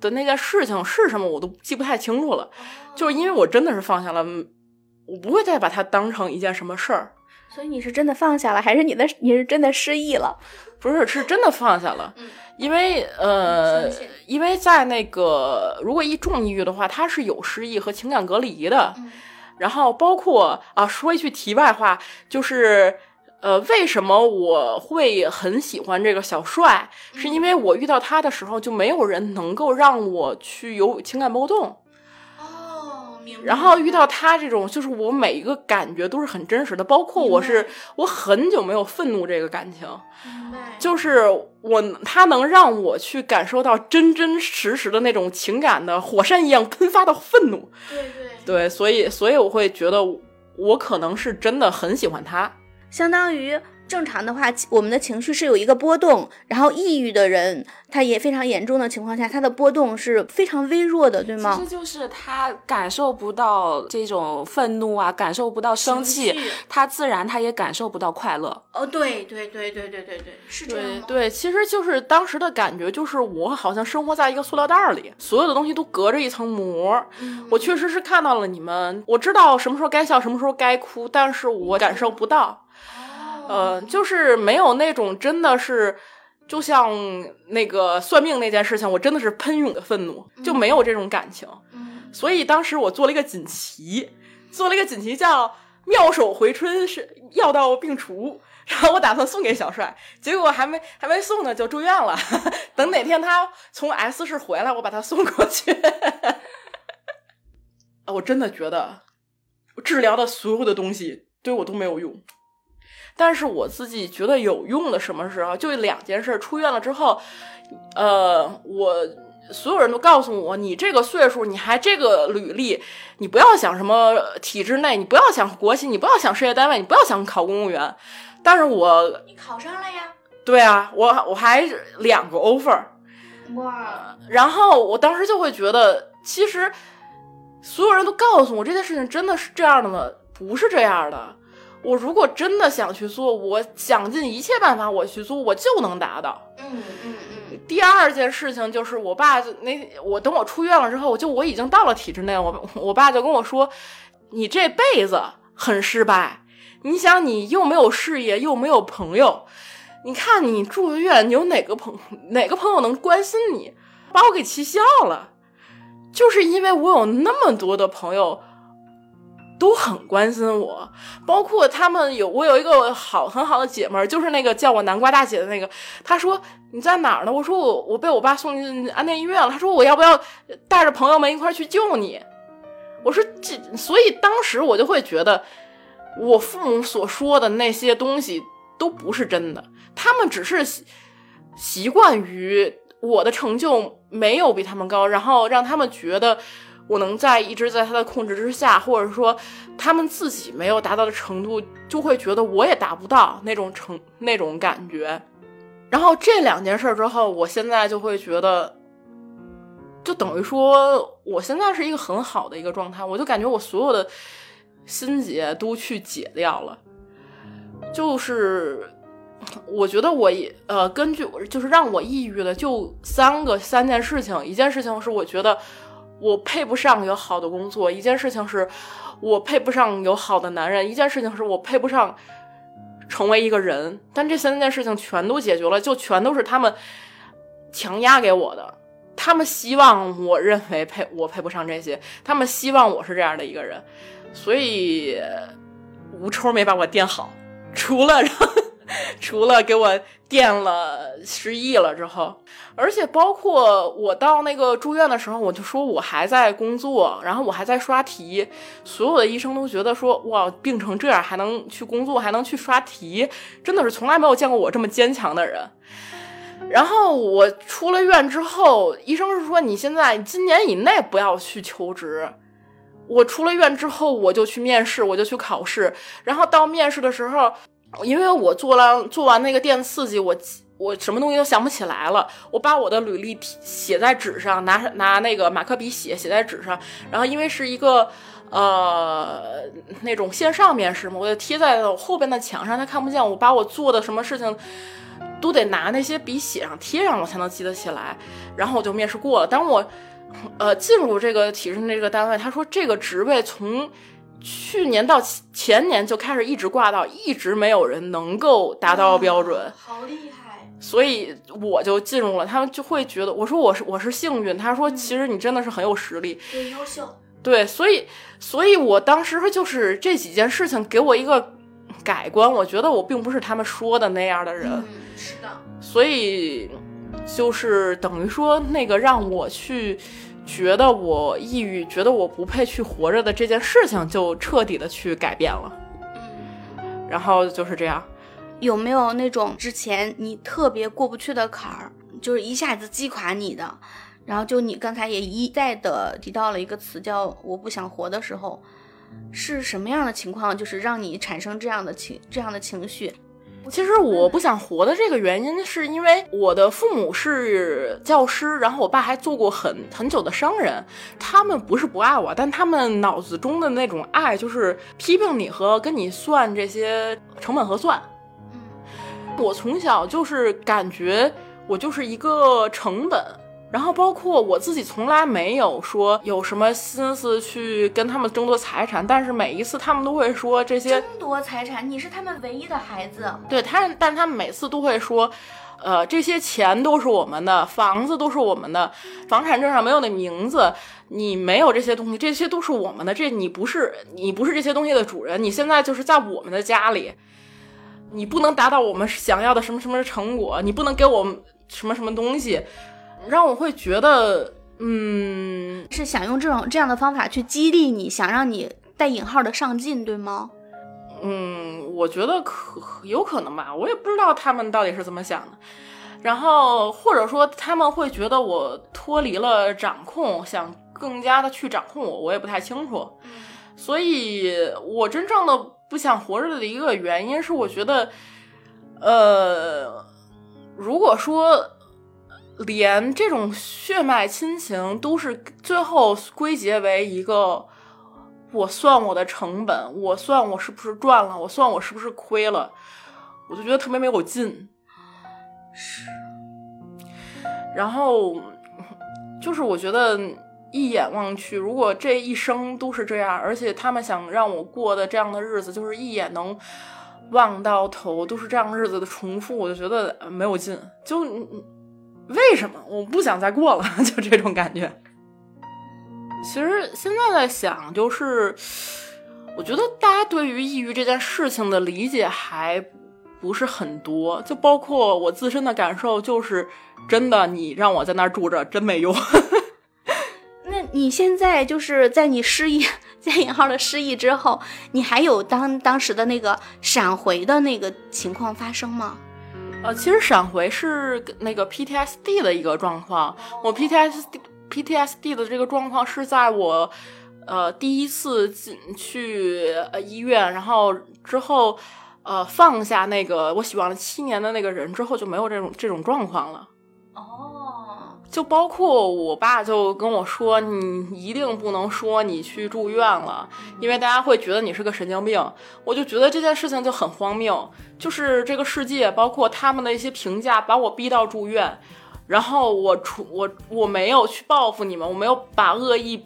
[SPEAKER 1] 的那件事情是什么我都记不太清楚了，就是因为我真的是放下了。我不会再把它当成一件什么事儿，
[SPEAKER 4] 所以你是真的放下了，还是你的你是真的失忆了？
[SPEAKER 1] 不是，是真的放下了。因为呃，因为在那个如果一重抑郁的话，它是有失忆和情感隔离的。然后包括啊，说一句题外话，就是呃，为什么我会很喜欢这个小帅？是因为我遇到他的时候，就没有人能够让我去有情感波动。然后遇到他这种，就是我每一个感觉都是很真实的，包括我是我很久没有愤怒这个感情，就是我他能让我去感受到真真实实的那种情感的火山一样喷发的愤怒，
[SPEAKER 4] 对对。
[SPEAKER 1] 对，所以所以我会觉得我可能是真的很喜欢他，
[SPEAKER 4] 相当于。正常的话，我们的情绪是有一个波动，然后抑郁的人，他也非常严重的情况下，他的波动是非常微弱的，对吗？
[SPEAKER 3] 其实就是他感受不到这种愤怒啊，感受不到生气，他自然他也感受不到快乐。
[SPEAKER 4] 哦，对对对对对对对，是这样
[SPEAKER 1] 对对，其实就是当时的感觉，就是我好像生活在一个塑料袋里，所有的东西都隔着一层膜。我确实是看到了你们，我知道什么时候该笑，什么时候该哭，但是我感受不到。呃，就是没有那种真的是，就像那个算命那件事情，我真的是喷涌的愤怒，就没有这种感情。所以当时我做了一个锦旗，做了一个锦旗叫“妙手回春，是药到病除”，然后我打算送给小帅，结果还没还没送呢，就住院了。等哪天他从 S 市回来，我把他送过去。我真的觉得治疗的所有的东西对我都没有用。但是我自己觉得有用的什么时候？就两件事。出院了之后，呃，我所有人都告诉我，你这个岁数，你还这个履历，你不要想什么体制内，你不要想国企，你不要想事业单位，你不要想考公务员。但是我
[SPEAKER 4] 你考上了呀？
[SPEAKER 1] 对啊，我我还两个 offer。
[SPEAKER 4] 哇！
[SPEAKER 1] 然后我当时就会觉得，其实所有人都告诉我这件事情真的是这样的吗？不是这样的。我如果真的想去做，我想尽一切办法我去做，我就能达到。
[SPEAKER 4] 嗯嗯嗯，
[SPEAKER 1] 第二件事情就是我爸就那我等我出院了之后，我就我已经到了体制内，我我爸就跟我说，你这辈子很失败。你想，你又没有事业，又没有朋友，你看你住院，你有哪个朋哪个朋友能关心你？把我给气笑了，就是因为我有那么多的朋友。都很关心我，包括他们有我有一个好很好的姐妹儿，就是那个叫我南瓜大姐的那个。她说你在哪儿呢？我说我我被我爸送进安定医院了。她说我要不要带着朋友们一块儿去救你？我说这，所以当时我就会觉得，我父母所说的那些东西都不是真的，他们只是习习惯于我的成就没有比他们高，然后让他们觉得。我能在一直在他的控制之下，或者说他们自己没有达到的程度，就会觉得我也达不到那种成那种感觉。然后这两件事之后，我现在就会觉得，就等于说我现在是一个很好的一个状态，我就感觉我所有的心结都去解掉了。就是我觉得我呃，根据就是让我抑郁的就三个三件事情，一件事情是我觉得。我配不上有好的工作，一件事情是我配不上有好的男人，一件事情是我配不上成为一个人。但这三件事情全都解决了，就全都是他们强压给我的。他们希望我认为配我配不上这些，他们希望我是这样的一个人，所以吴抽没把我垫好，除了让。除了给我垫了失忆了之后，而且包括我到那个住院的时候，我就说我还在工作，然后我还在刷题，所有的医生都觉得说哇，病成这样还能去工作，还能去刷题，真的是从来没有见过我这么坚强的人。然后我出了院之后，医生是说你现在今年以内不要去求职。我出了院之后，我就去面试，我就去考试，然后到面试的时候。因为我做了做完那个电刺激，我我什么东西都想不起来了。我把我的履历写在纸上，拿拿那个马克笔写写在纸上。然后因为是一个呃那种线上面试嘛，我就贴在我后边的墙上，他看不见。我把我做的什么事情都得拿那些笔写上贴上，我才能记得起来。然后我就面试过了。当我呃进入这个体制内这个单位，他说这个职位从。去年到前年就开始一直挂到，一直没有人能够达到标准，
[SPEAKER 4] 好厉害！
[SPEAKER 1] 所以我就进入了，他们就会觉得我说我是我是幸运，他说其实你真的是很有实力，
[SPEAKER 4] 对，优秀，
[SPEAKER 1] 对，所以所以我当时就是这几件事情给我一个改观，我觉得我并不是他们说的那样的人，嗯
[SPEAKER 4] 是的，
[SPEAKER 1] 所以就是等于说那个让我去。觉得我抑郁，觉得我不配去活着的这件事情，就彻底的去改变了。嗯，然后就是这样。
[SPEAKER 4] 有没有那种之前你特别过不去的坎儿，就是一下子击垮你的？然后就你刚才也一再的提到了一个词，叫“我不想活”的时候，是什么样的情况，就是让你产生这样的情这样的情绪？
[SPEAKER 1] 其实我不想活的这个原因，是因为我的父母是教师，然后我爸还做过很很久的商人。他们不是不爱我，但他们脑子中的那种爱，就是批评你和跟你算这些成本核算。我从小就是感觉我就是一个成本。然后包括我自己从来没有说有什么心思去跟他们争夺财产，但是每一次他们都会说这些
[SPEAKER 4] 争夺财产，你是他们唯一的孩子。
[SPEAKER 1] 对他，但他们每次都会说，呃，这些钱都是我们的，房子都是我们的，房产证上没有你名字，你没有这些东西，这些都是我们的，这你不是你不是这些东西的主人，你现在就是在我们的家里，你不能达到我们想要的什么什么成果，你不能给我们什么什么东西。让我会觉得，嗯，
[SPEAKER 4] 是想用这种这样的方法去激励你，想让你带引号的上进，对吗？
[SPEAKER 1] 嗯，我觉得可有可能吧，我也不知道他们到底是怎么想的。然后或者说他们会觉得我脱离了掌控，想更加的去掌控我，我也不太清楚。所以我真正的不想活着的一个原因是，我觉得，呃，如果说。连这种血脉亲情都是最后归结为一个我算我的成本，我算我是不是赚了，我算我是不是亏了，我就觉得特别没有劲。
[SPEAKER 4] 是，
[SPEAKER 1] 然后就是我觉得一眼望去，如果这一生都是这样，而且他们想让我过的这样的日子，就是一眼能望到头都是这样日子的重复，我就觉得没有劲。就为什么我不想再过了？就这种感觉。其实现在在想，就是我觉得大家对于抑郁这件事情的理解还不是很多，就包括我自身的感受，就是真的，你让我在那儿住着真没用。
[SPEAKER 4] 那你现在就是在你失忆加引号的失忆之后，你还有当当时的那个闪回的那个情况发生吗？
[SPEAKER 1] 呃，其实闪回是那个 PTSD 的一个状况，我 PTSD。PTSD 的这个状况是在我，呃，第一次进去呃医院，然后之后，呃，放下那个我喜欢了七年的那个人之后，就没有这种这种状况了。
[SPEAKER 4] 哦，
[SPEAKER 1] 就包括我爸就跟我说，你一定不能说你去住院了，因为大家会觉得你是个神经病。我就觉得这件事情就很荒谬，就是这个世界，包括他们的一些评价，把我逼到住院。然后我出我我没有去报复你们，我没有把恶意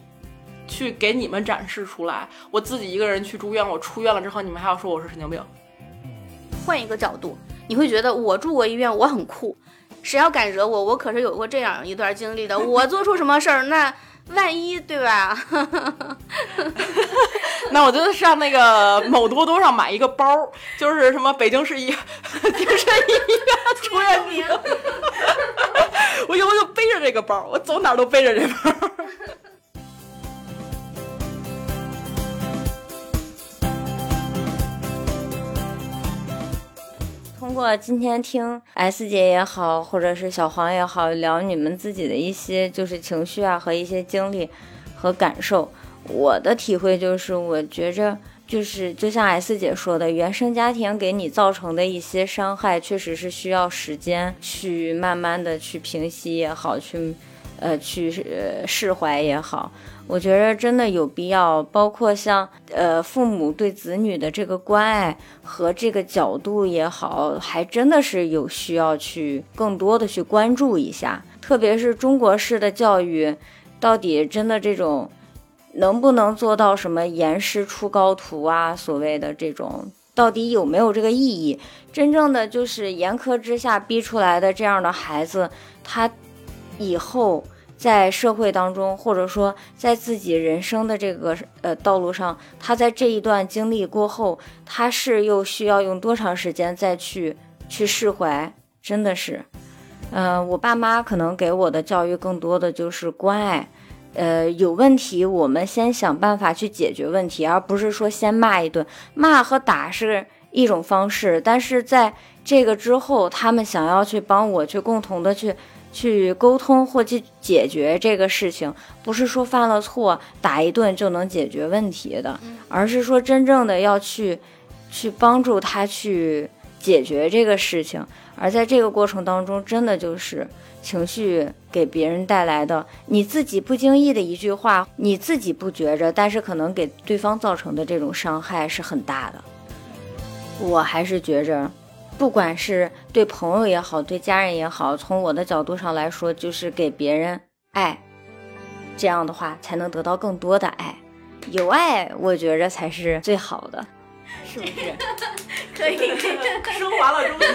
[SPEAKER 1] 去给你们展示出来，我自己一个人去住院。我出院了之后，你们还要说我是神经病。
[SPEAKER 4] 换一个角度，你会觉得我住过医院，我很酷，谁要敢惹我，我可是有过这样一段经历的。我做出什么事儿，那万一对吧？
[SPEAKER 1] 那我就上那个某多多上买一个包，就是什么北京市医精神 医院出院名。我以后就背着这个包，我走哪都背着这包。
[SPEAKER 2] 通过今天听 S 姐也好，或者是小黄也好，聊你们自己的一些就是情绪啊和一些经历和感受，我的体会就是，我觉着。就是就像 S 姐说的，原生家庭给你造成的一些伤害，确实是需要时间去慢慢的去平息也好，去呃去呃释怀也好，我觉得真的有必要。包括像呃父母对子女的这个关爱和这个角度也好，还真的是有需要去更多的去关注一下。特别是中国式的教育，到底真的这种。能不能做到什么严师出高徒啊？所谓的这种，到底有没有这个意义？真正的就是严苛之下逼出来的这样的孩子，他以后在社会当中，或者说在自己人生的这个呃道路上，他在这一段经历过后，他是又需要用多长时间再去去释怀？真的是，嗯，我爸妈可能给我的教育更多的就是关爱。呃，有问题，我们先想办法去解决问题，而不是说先骂一顿。骂和打是一种方式，但是在这个之后，他们想要去帮我去共同的去去沟通或去解决这个事情，不是说犯了错打一顿就能解决问题的，而是说真正的要去去帮助他去解决这个事情。而在这个过程当中，真的就是。情绪给别人带来的，你自己不经意的一句话，你自己不觉着，但是可能给对方造成的这种伤害是很大的。我还是觉着，不管是对朋友也好，对家人也好，从我的角度上来说，就是给别人爱，这样的话才能得到更多的爱。有爱，我觉着才是最好的，是不是？
[SPEAKER 4] 可以，
[SPEAKER 1] 升华了主题，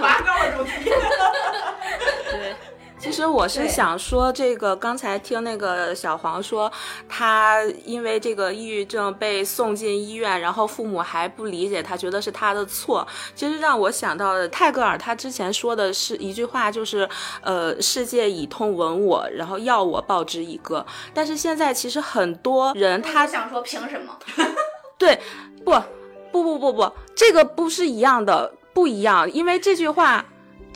[SPEAKER 1] 拔高了主题。
[SPEAKER 3] 对。其实我是想说，这个刚才听那个小黄说，他因为这个抑郁症被送进医院，然后父母还不理解他，觉得是他的错。其实让我想到的泰戈尔，他之前说的是一句话，就是呃，世界以痛吻我，然后要我报之以歌。但是现在其实很多人他
[SPEAKER 4] 想说凭什么？
[SPEAKER 3] 对，不不不不不，这个不是一样的，不一样，因为这句话。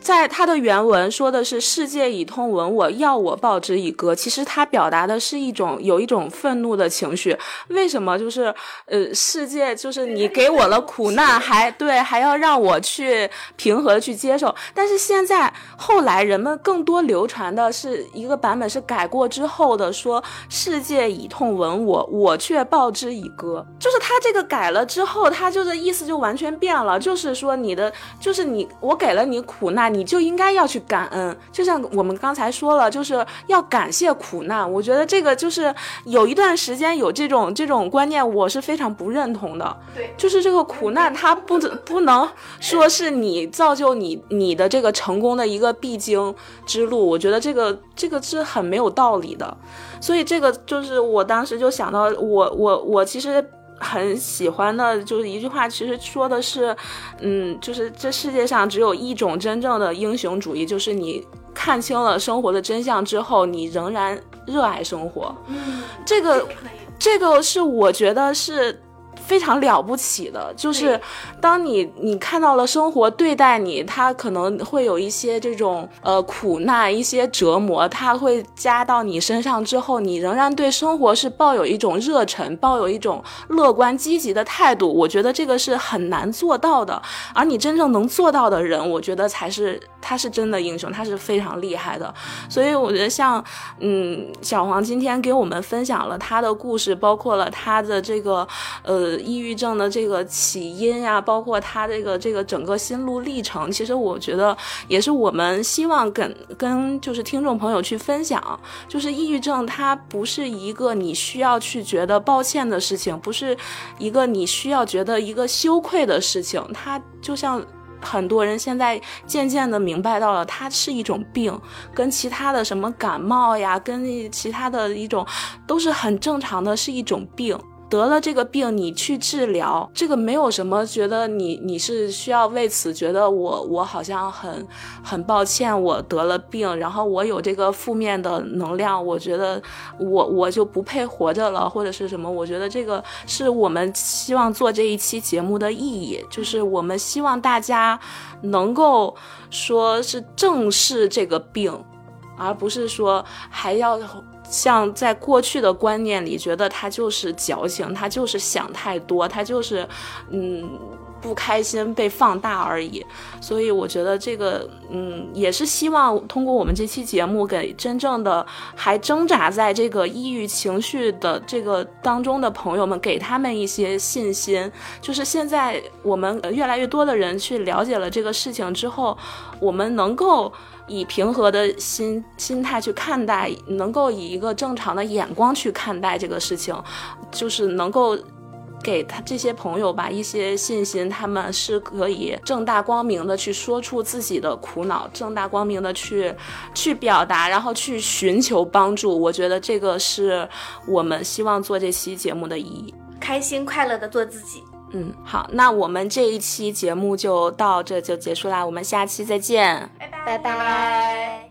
[SPEAKER 3] 在他的原文说的是“世界以痛吻我，要我报之以歌”。其实他表达的是一种有一种愤怒的情绪。为什么？就是呃，世界就是你给我了苦难，还对，还要让我去平和去接受。但是现在后来人们更多流传的是一个版本，是改过之后的，说“世界以痛吻我，我却报之以歌”。就是他这个改了之后，他就是意思就完全变了。就是说你的，就是你，我给了你苦难。你就应该要去感恩，就像我们刚才说了，就是要感谢苦难。我觉得这个就是有一段时间有这种这种观念，我是非常不认同的。
[SPEAKER 4] 对，
[SPEAKER 3] 就是这个苦难，它不不能说是你造就你你的这个成功的一个必经之路。我觉得这个这个是很没有道理的。所以这个就是我当时就想到，我我我其实。很喜欢的就是一句话，其实说的是，嗯，就是这世界上只有一种真正的英雄主义，就是你看清了生活的真相之后，你仍然热爱生活。
[SPEAKER 4] 嗯，
[SPEAKER 3] 这个，这个是我觉得是。非常了不起的，就是当你你看到了生活对待你，他可能会有一些这种呃苦难、一些折磨，他会加到你身上之后，你仍然对生活是抱有一种热忱，抱有一种乐观积极的态度。我觉得这个是很难做到的，而你真正能做到的人，我觉得才是他是真的英雄，他是非常厉害的。所以我觉得像嗯小黄今天给我们分享了他的故事，包括了他的这个呃。抑郁症的这个起因呀，包括他这个这个整个心路历程，其实我觉得也是我们希望跟跟就是听众朋友去分享，就是抑郁症它不是一个你需要去觉得抱歉的事情，不是一个你需要觉得一个羞愧的事情，它就像很多人现在渐渐的明白到了，它是一种病，跟其他的什么感冒呀，跟其他的一种都是很正常的，是一种病。得了这个病，你去治疗，这个没有什么觉得你你是需要为此觉得我我好像很很抱歉，我得了病，然后我有这个负面的能量，我觉得我我就不配活着了，或者是什么？我觉得这个是我们希望做这一期节目的意义，就是我们希望大家能够说是正视这个病，而不是说还要。像在过去的观念里，觉得他就是矫情，他就是想太多，他就是，嗯，不开心被放大而已。所以我觉得这个，嗯，也是希望通过我们这期节目，给真正的还挣扎在这个抑郁情绪的这个当中的朋友们，给他们一些信心。就是现在我们越来越多的人去了解了这个事情之后，我们能够。以平和的心心态去看待，能够以一个正常的眼光去看待这个事情，就是能够给他这些朋友吧一些信心，他们是可以正大光明的去说出自己的苦恼，正大光明的去去表达，然后去寻求帮助。我觉得这个是我们希望做这期节目的意义，
[SPEAKER 4] 开心快乐的做自己。
[SPEAKER 3] 嗯，好，那我们这一期节目就到这就结束啦，我们下期再见，
[SPEAKER 4] 拜拜拜拜。